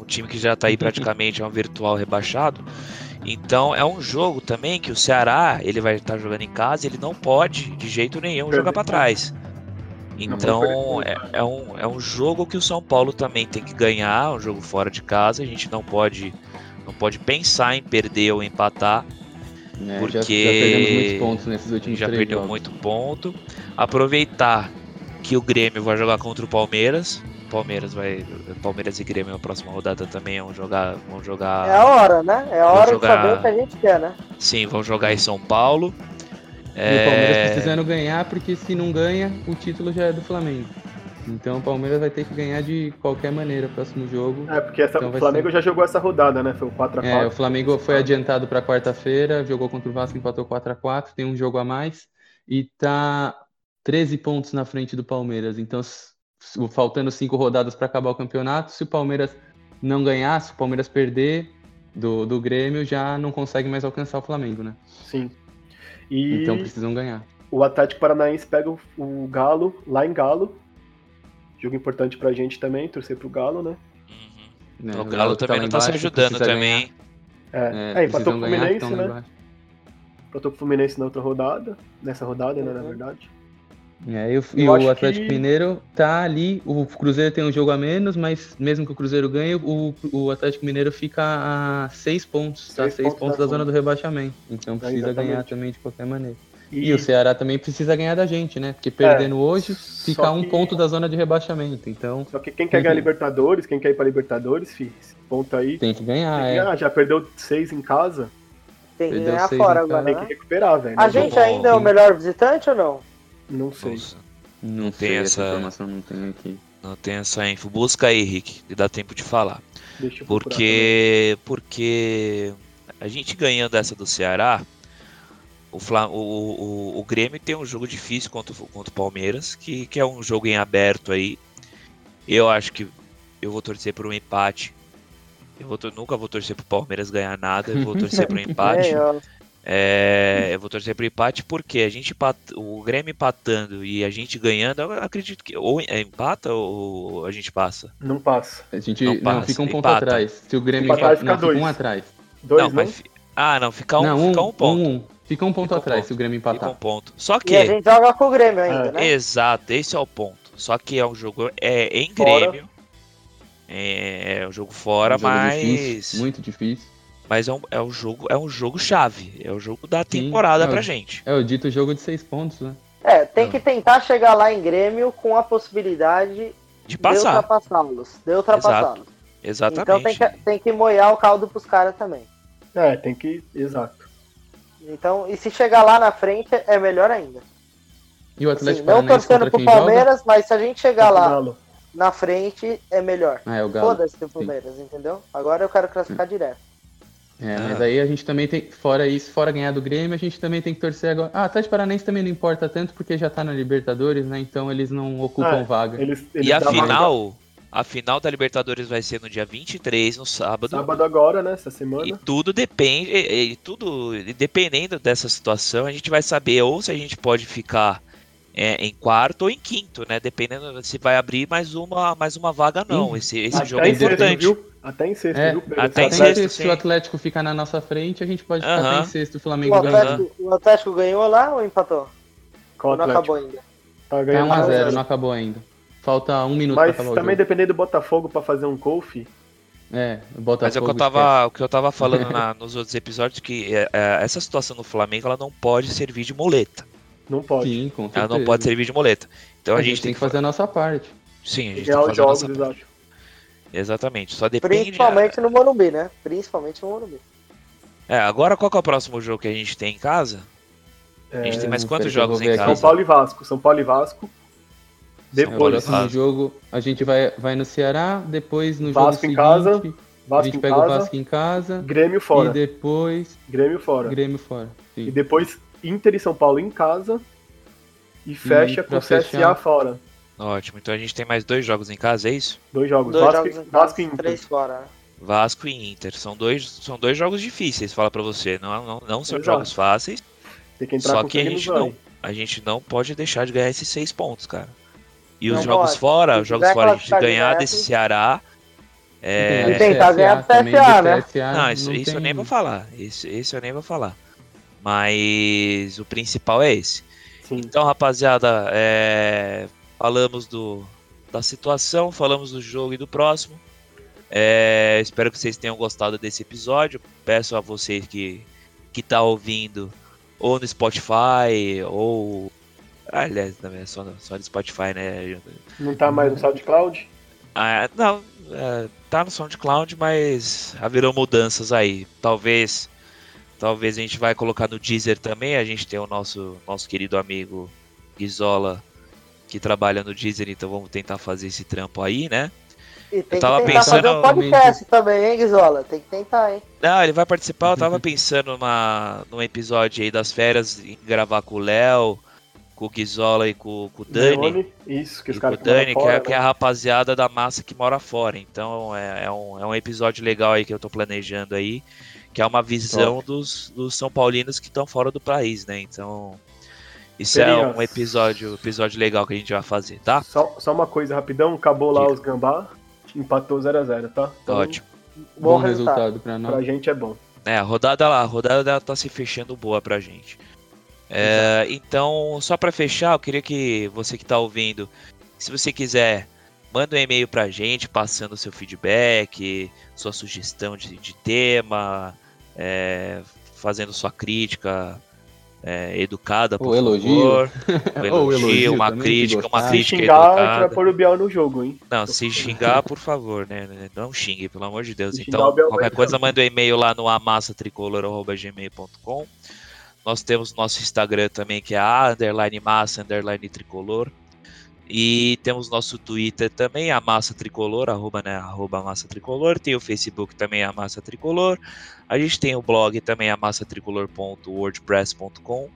A: um time que já tá aí praticamente, é um virtual rebaixado. Então é um jogo também que o Ceará, ele vai estar jogando em casa, ele não pode de jeito nenhum jogar pra trás. Então é, é um, é um jogo que o São Paulo também tem que ganhar, um jogo fora de casa. A gente não pode, não pode pensar em perder ou empatar.
D: Né? Já-
A: Porque
D: já, perdemos muitos pontos nesses últimos
A: já
D: três
A: perdeu
D: jogos.
A: muito ponto. Aproveitar que o Grêmio vai jogar contra o Palmeiras. Palmeiras vai. Palmeiras e Grêmio na próxima rodada também vão jogar. Vão jogar.
B: É a hora, né? É a hora
A: jogar-
B: de saber o que a gente quer, né?
A: Sim, vão jogar em São Paulo.
D: E o Palmeiras
A: É,
D: precisando ganhar, porque se não ganha, o título já é do Flamengo. Então o Palmeiras vai ter que ganhar de qualquer maneira o próximo jogo.
C: É, porque essa-
D: Então
C: o Flamengo
D: ser-
C: já jogou essa rodada, né? Foi o 4x4.
D: É, o Flamengo foi adiantado para quarta-feira, jogou contra o Vasco, empatou 4 a 4 tem um jogo a mais e tá 13 pontos na frente do Palmeiras. Então, faltando cinco rodadas para acabar o campeonato, se o Palmeiras não ganhar, se o Palmeiras perder do, do Grêmio, já não consegue mais alcançar o Flamengo, né?
C: Sim. E
D: Então precisam ganhar.
C: o Atlético Paranaense pega o, o Galo lá em Galo. Jogo importante pra gente também, torcer pro Galo, né?
A: uhum.
D: né?
A: O Galo
D: que tá
A: também
D: lá
A: não tá se ajudando também.
C: É,
D: ganhar.
C: é, empatou com o Fluminense,
D: estão lá
C: né?
D: embaixo.
C: Empatou com o Fluminense na outra rodada. Nessa rodada, né, na
B: Uhum.
C: verdade.
D: É, e o, e
C: Eu
D: o Atlético
C: que-
D: Mineiro tá ali. O Cruzeiro tem um jogo a menos, mas mesmo que o Cruzeiro ganhe, o, o Atlético Mineiro fica a seis pontos, tá?
C: Seis
D: Seis
C: pontos
D: pontos
C: da
D: zona do rebaixamento. Então precisa
C: exatamente.
D: ganhar também de qualquer maneira.
C: E,
D: E o Ceará também precisa ganhar da gente, né? Porque perdendo hoje, fica
C: É, só
D: um
C: que-
D: ponto da zona de rebaixamento. Então
C: Só que quem quer ganhar
D: Uhum.
C: Libertadores, quem quer ir pra Libertadores, fi, esse ponto aí.
D: tem que ganhar,
C: tem que
D: é.
C: ganhar. já perdeu seis em casa,
B: Tem que ganhar fora agora,
C: tem
B: né?
C: que recuperar, velho.
B: A gente
A: bom,
B: ainda é o
D: sim.
B: melhor visitante ou não?
C: Não sei.
A: Nossa,
D: Não,
A: Não
D: sei,
A: tem
D: essa
A: essa-
D: informação não tem aqui.
A: não tem essa info. Busca aí, Rick, e dá tempo de falar.
C: Deixa eu procurar.
A: Porque, porque a gente ganhando essa do Ceará, o, Fla- o, o, o Grêmio tem um jogo difícil contra, o- contra o Palmeiras, que, que é um jogo em aberto aí. Eu acho que eu vou torcer por um empate. Eu vou nunca vou torcer pro Palmeiras ganhar nada, eu vou torcer pro empate.
B: É,
A: É, eu vou torcer pro empate porque a gente empat- o Grêmio empatando e a gente ganhando, eu acredito que ou é empata ou a gente passa.
C: Não passa.
D: A gente
A: Não
D: não,
A: passa,
D: fica um ponto
A: empata.
D: atrás. Se o Grêmio
C: Empatar,
D: empata,
C: fica
D: não, fica um
C: dois.
D: atrás.
C: Dois,
A: não,
C: não?
A: mas ah, não, fica um,
D: não,
A: fica um ponto.
D: um, Fica um ponto
A: Fica um
D: atrás
A: ponto.
D: se o Grêmio
A: Fica
D: empatar.
A: um ponto. Só
B: E a
A: que
B: gente joga com o Grêmio ainda,
C: É.
B: né?
A: Exato, esse é o ponto. Só que é um jogo é em
C: Fora.
A: Grêmio. É, é um jogo fora,
D: Um jogo
A: mas
D: difícil, muito difícil.
A: mas é um, é um jogo é um jogo chave, é o jogo da temporada
D: Não,
A: pra gente.
D: É o dito jogo de seis pontos, né?
B: É, tem
A: Não.
B: que tentar chegar lá em Grêmio com a possibilidade
A: De
B: de
A: passar,
B: ultrapassá-los. De ultrapassá-los.
A: exatamente.
B: Então tem que, tem que moer o caldo pros caras também.
C: É, tem que. Exato.
B: Então, e se chegar lá na frente, é melhor ainda.
D: E o
B: Assim,
D: Atlético
B: não
D: Paranaense
B: torcendo
D: contra
B: pro
D: quem joga?
B: Palmeiras, mas se a gente chegar lá na frente, é melhor.
D: Ah, é o Galo.
B: Foda-se o Palmeiras, entendeu? Agora eu quero classificar direto.
D: É,
A: Ah.
D: mas aí a gente também tem, fora isso, fora ganhar do Grêmio, a gente também tem que torcer agora. Ah, Atlético Paranaense também não importa tanto porque já tá na Libertadores, né? Então eles não ocupam
C: Ah,
D: vaga.
C: Eles, eles
A: E a final, a final da Libertadores vai ser no dia 23, no sábado.
C: Sábado agora, né? Essa
A: E
C: semana.
A: tudo depende, e, e tudo e dependendo dessa situação, a gente vai saber ou se a gente pode ficar é, em quarto ou em quinto, né? Dependendo se vai abrir mais uma, mais uma vaga não. Esse, esse
C: Até
A: jogo é
C: em sexto,
A: importante.
C: viu? Até em sexto,
D: É,
C: viu? Pedro?
A: até em sexto,
C: Atlético-
D: se
A: sim.
D: o Atlético ficar na nossa frente, a gente pode ficar
A: Aham.
D: até em sexto, o
B: O
D: Flamengo ganhando.
B: Atlético, o Atlético ganhou lá ou empatou?
C: Qual
B: Ou não
C: Atlético?
B: acabou ainda?
C: Tá
D: Tá
C: ganhando
D: 1x0,
C: 1x0.
D: não acabou ainda. Falta um minuto
C: Mas
D: pra acabar o
C: também
D: jogo.
C: dependendo do Botafogo pra fazer um gol, fi.
D: É, o Botafogo
A: Mas é o que eu tava, o que eu tava falando na- nos outros episódios que é, é, essa situação no Flamengo ela não pode servir de muleta.
C: Não pode.
D: Sim, com certeza.
A: Ela não pode servir de muleta. Então
D: a, gente tem que fazer a nossa parte.
A: Sim, a gente tem que fazer a
C: jogos,
A: nossa
C: exato.
A: Exatamente. Só depende.
B: Principalmente no Morumbi, né? Principalmente no Morumbi.
A: É, agora qual que é o próximo jogo que a gente tem em casa? A gente
C: É,
A: tem mais
D: não
A: quantos jogos em
D: aqui.
C: São
A: casa?
C: Paulo e Vasco. São Paulo e Vasco.
D: O
C: Depois,
D: próximo jogo, a gente vai, vai no Ceará, depois no
C: Vasco
D: jogo
C: em
D: seguinte,
C: casa,
D: a
C: Vasco
D: gente
C: em
D: pega o
C: casa,
D: Vasco em casa
C: Grêmio fora.
D: e depois
C: Grêmio fora.
D: Grêmio fora. Sim.
C: E depois Inter e São Paulo em casa. E fecha com
D: pra
C: o CSA
D: fechar-
C: fora.
A: Ótimo. Então a gente tem mais dois jogos em casa, é isso?
C: Dois jogos.
B: Dois
C: Vasco,
B: jogos em
C: Vasco
B: casa,
C: e Inter.
B: três fora.
A: Vasco e Inter. São dois, são dois jogos difíceis, fala pra você. Não, não, não são
C: Exato.
A: jogos fáceis.
C: Tem que entrar
A: Só
C: com
A: que a gente não, a gente não pode deixar de ganhar esses seis pontos, cara. E
B: Não
A: os jogos
B: pode.
A: fora, os jogos fora, a gente ganhar
B: direto-
A: desse Ceará. É,
B: E tentar ganhar do
D: do
B: né?
A: Não, isso,
D: não
A: isso eu
D: tem-
A: nem vou falar. Isso, isso eu nem vou falar. Mas o principal é esse.
C: Sim.
A: Então, rapaziada, é, falamos do, da situação, falamos do jogo e do próximo. É, espero que vocês tenham gostado desse episódio. Peço a vocês que que tá ouvindo ou no Spotify ou aliás, não é só só no Spotify, né?
C: Não tá mais no SoundCloud?
A: Ah, não, é, tá no SoundCloud, mas haverão mudanças aí. Talvez, talvez a gente vai colocar no Deezer também. A gente tem o nosso nosso querido amigo Gizola que trabalha no Deezer, então vamos tentar fazer esse trampo aí, né?
B: E tem
A: tava
B: que tentar fazer
A: pensando-
B: um podcast também, hein, Guizola? Tem que tentar, hein?
A: Não, ele vai participar. Eu tava pensando numa, num episódio aí das férias em gravar com o Léo, com o Gizola e com, com o Dani.
C: Leone, Isso, que os caras que
A: Dani, que,
C: fora,
A: é, que é
C: né?
A: a rapaziada da massa que mora fora. Então é, é um, é um episódio legal aí que eu tô planejando aí, que é uma visão dos, dos São Paulinos que estão fora do país, né? Então, isso é um episódio, episódio legal que a gente vai fazer, tá?
C: Só, só uma coisa rapidão, acabou lá
A: Diga.
C: os gambá, empatou 0x0, tá? Então,
A: Ótimo.
D: Bom,
B: Bom
D: resultado,
B: resultado.
D: pra
C: Pra
D: nós.
C: gente é bom.
A: É, a rodada lá, a rodada dela tá se fechando boa pra gente. É, então, só pra fechar, eu queria que você que tá ouvindo, se você quiser, manda um e-mail pra gente, passando seu feedback, sua sugestão de, de tema, é, fazendo sua crítica é, educada, por
D: Ou elogio.
A: favor. Um
D: Ou
A: elogio,
D: elogio
A: uma crítica, uma
D: gostar.
C: Se
A: crítica
C: xingar, a gente vai
A: educada.
C: pôr o Biel no jogo, hein?
A: Não, se xingar, por favor, né? Não xingue, pelo amor de Deus.
C: Se xingar,
A: Então,
C: Bel
A: qualquer coisa, manda um e-mail lá no amassatricolor.gmail.com. Nós temos nosso Instagram também, que é a underline massa, underline tricolor. E temos nosso Twitter também, a Massa Tricolor, arroba, né, arroba Massa Tricolor. Tem o Facebook também, a Massa Tricolor. A gente tem o blog também, amassatricolor.wordpress.com.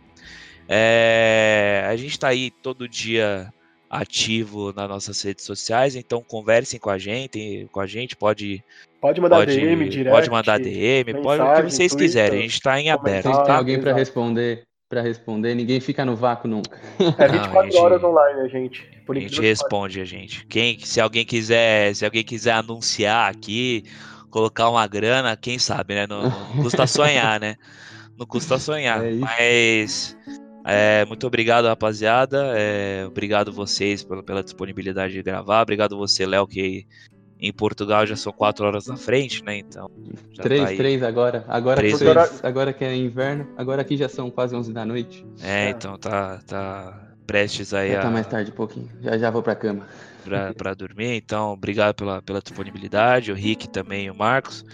A: É, a gente está aí todo dia ativo nas nossas redes sociais, então conversem com a gente, com a gente, pode
C: Pode mandar
A: pode,
C: DM, direct.
A: pode mandar DM, pode o que
C: mensagem,
A: vocês
C: Twitter,
A: quiserem, a gente está em aberto.
D: Sempre tem
A: tá?
D: alguém
C: exato.
D: responder, para responder, ninguém fica no vácuo nunca.
C: É
A: Não,
C: 24
A: a gente-
C: horas online, a gente. Por
A: A gente responde a gente. Quem, se alguém quiser, se alguém quiser anunciar aqui, colocar uma grana, quem sabe, né? Não, não custa sonhar, né? Não custa sonhar.
D: É.
A: Mas é, muito obrigado, rapaziada. É, obrigado vocês pela, pela disponibilidade de gravar. Obrigado você, Léo, que em Portugal já são quatro horas na frente, né? Então. já
D: três,
A: tá aí.
D: três agora. Agora,
A: Três
C: horas.
D: agora que é inverno, agora aqui já são quase 11 da noite.
A: É,
C: É.
A: então tá, tá prestes aí
D: Já
A: a,
D: tá mais tarde um pouquinho. Já já vou pra cama.
A: pra, pra dormir. Então, obrigado pela, pela disponibilidade, o Rick também, o Marcos.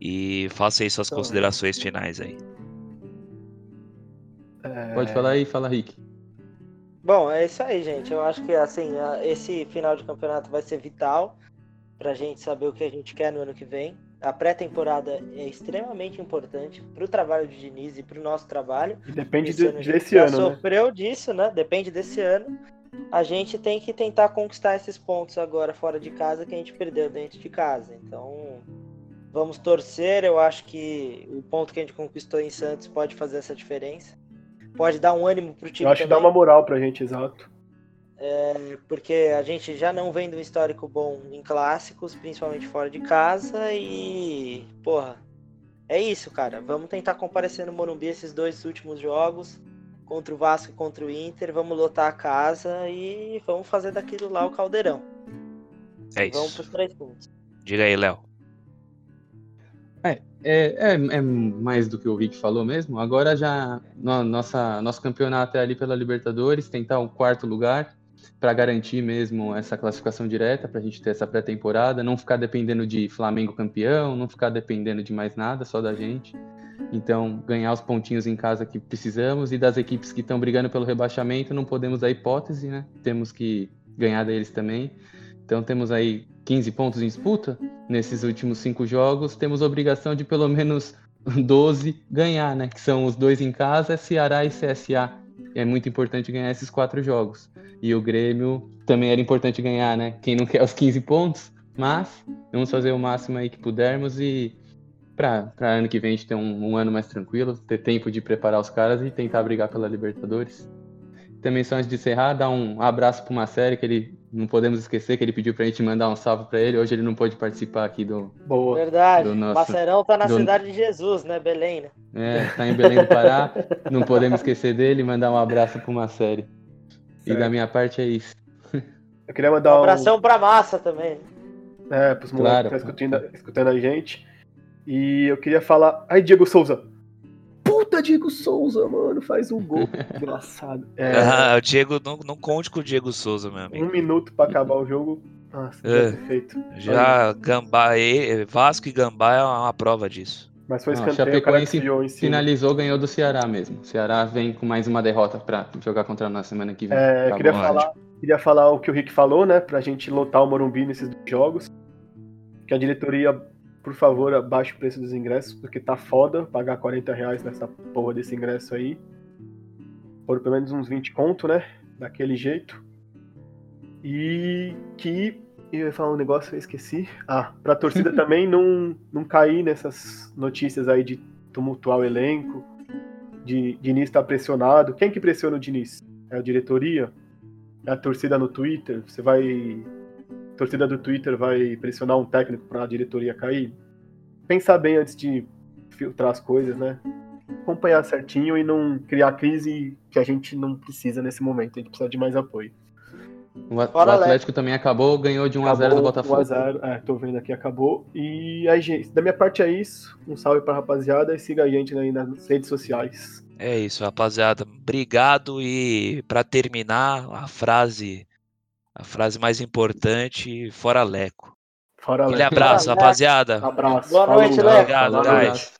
A: E faça aí suas
C: Então,
A: considerações finais aí.
C: É,
D: Pode falar aí, fala Rick.
B: Bom, é isso aí, gente. Eu acho que assim, esse final de campeonato vai ser vital pra gente saber o que a gente quer no ano que vem. A pré-temporada é extremamente importante pro trabalho de Diniz e pro nosso trabalho.
C: e Depende
B: Esse ano a gente
C: desse
B: já
C: ano, né?
B: sofreu disso, né? Depende desse ano. A gente tem que tentar conquistar esses pontos agora fora de casa que a gente perdeu dentro de casa. Então, vamos torcer. Eu acho que o ponto que a gente conquistou em Santos pode fazer essa diferença. Pode dar um ânimo pro time
C: Eu acho que dá
B: também,
C: uma moral pra gente, exato.
B: Porque a gente já não vem de um histórico bom em clássicos, principalmente fora de casa e, porra, é isso, cara. Vamos tentar comparecer no Morumbi esses dois últimos jogos contra o Vasco e contra o Inter, vamos lotar a casa e vamos fazer daquilo lá o caldeirão.
A: É
B: Vamos
A: isso.
B: pros três pontos.
A: Diga aí, Léo.
D: É, é, é mais do que o Rick falou mesmo. Agora já no- nossa, nosso campeonato é ali pela Libertadores, tentar o quarto lugar. Para garantir mesmo essa classificação direta, para a gente ter essa pré-temporada, não ficar dependendo de Flamengo campeão, não ficar dependendo de mais nada, só da gente. Então, ganhar os pontinhos em casa que precisamos e das equipes que estão brigando pelo rebaixamento, não podemos dar hipótese, né? Temos que ganhar deles também. Então, temos aí 15 pontos em disputa nesses últimos cinco jogos. Temos obrigação de pelo menos 12 ganhar, né? Que são os dois em casa, Ceará e CSA. É muito importante ganhar esses quatro jogos. E o Grêmio também era importante ganhar, né? Quem não quer os 15 pontos, mas vamos fazer o máximo aí que pudermos e para ano que vem a gente ter um, um, ano mais tranquilo, ter tempo de preparar os caras e tentar brigar pela Libertadores. Também só antes de encerrar, dar um abraço para uma série que ele não podemos esquecer que ele pediu para a gente mandar um salve para ele. Hoje ele não pôde participar aqui do.
B: Boa. Verdade. Do nosso, Macerão tá na do... cidade de Jesus, né? Belém, né?
D: É, tá em Belém do Pará. não podemos esquecer dele. Mandar um abraço para uma série. Certo. E da minha parte é isso.
C: Eu queria mandar
B: um abração para massa também.
C: É, para os moleques que estão escutando, escutando a gente. E eu queria falar. Ai, Diego Souza. Puta, Diego Souza, mano, faz um gol. Engraçado.
A: É... Ah, o Diego, não, não conte com o Diego Souza, meu amigo.
C: Um minuto pra acabar o jogo. Nossa, é. perfeito.
A: Já Gambá, Vasco e Gambá é uma prova disso.
C: Mas foi escanteio, o cara em
D: finalizou, ganhou do Ceará mesmo. O Ceará vem com mais uma derrota pra jogar contra nós semana que vem.
C: É, tá queria, falar, queria falar o que o Rick falou, né? Pra gente lotar o Morumbi nesses jogos. Que a diretoria por favor, abaixe o preço dos ingressos, porque tá foda pagar 40 reais nessa porra desse ingresso aí. Por pelo menos uns 20 conto, né? Daquele jeito. E que. Eu ia falar um negócio, eu esqueci. Ah, pra torcida também não, não cair nessas notícias aí de tumultuar o elenco, de Diniz estar tá pressionado. Quem que pressiona o Diniz? É a diretoria? É a torcida no Twitter? Você vai a torcida do Twitter vai pressionar um técnico para a diretoria cair? Pensar bem antes de filtrar as coisas, né? Acompanhar certinho e não criar crise que a gente não precisa nesse momento. A gente precisa de mais apoio.
D: O, Atlético também acabou, ganhou de 1x0 do Botafogo.
C: 1x0, é, tô vendo aqui, acabou. E aí, gente, da minha parte é isso. Um salve pra rapaziada e siga a gente aí nas redes sociais.
A: É isso, rapaziada. Obrigado e para terminar, a frase a frase mais importante, fora Leco. Fora Aquele Leco. abraço, fora rapaziada.
C: Abraço.
B: Boa noite, Leco.
A: Obrigado, guys.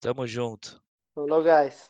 A: Tamo junto.
B: Falou, guys.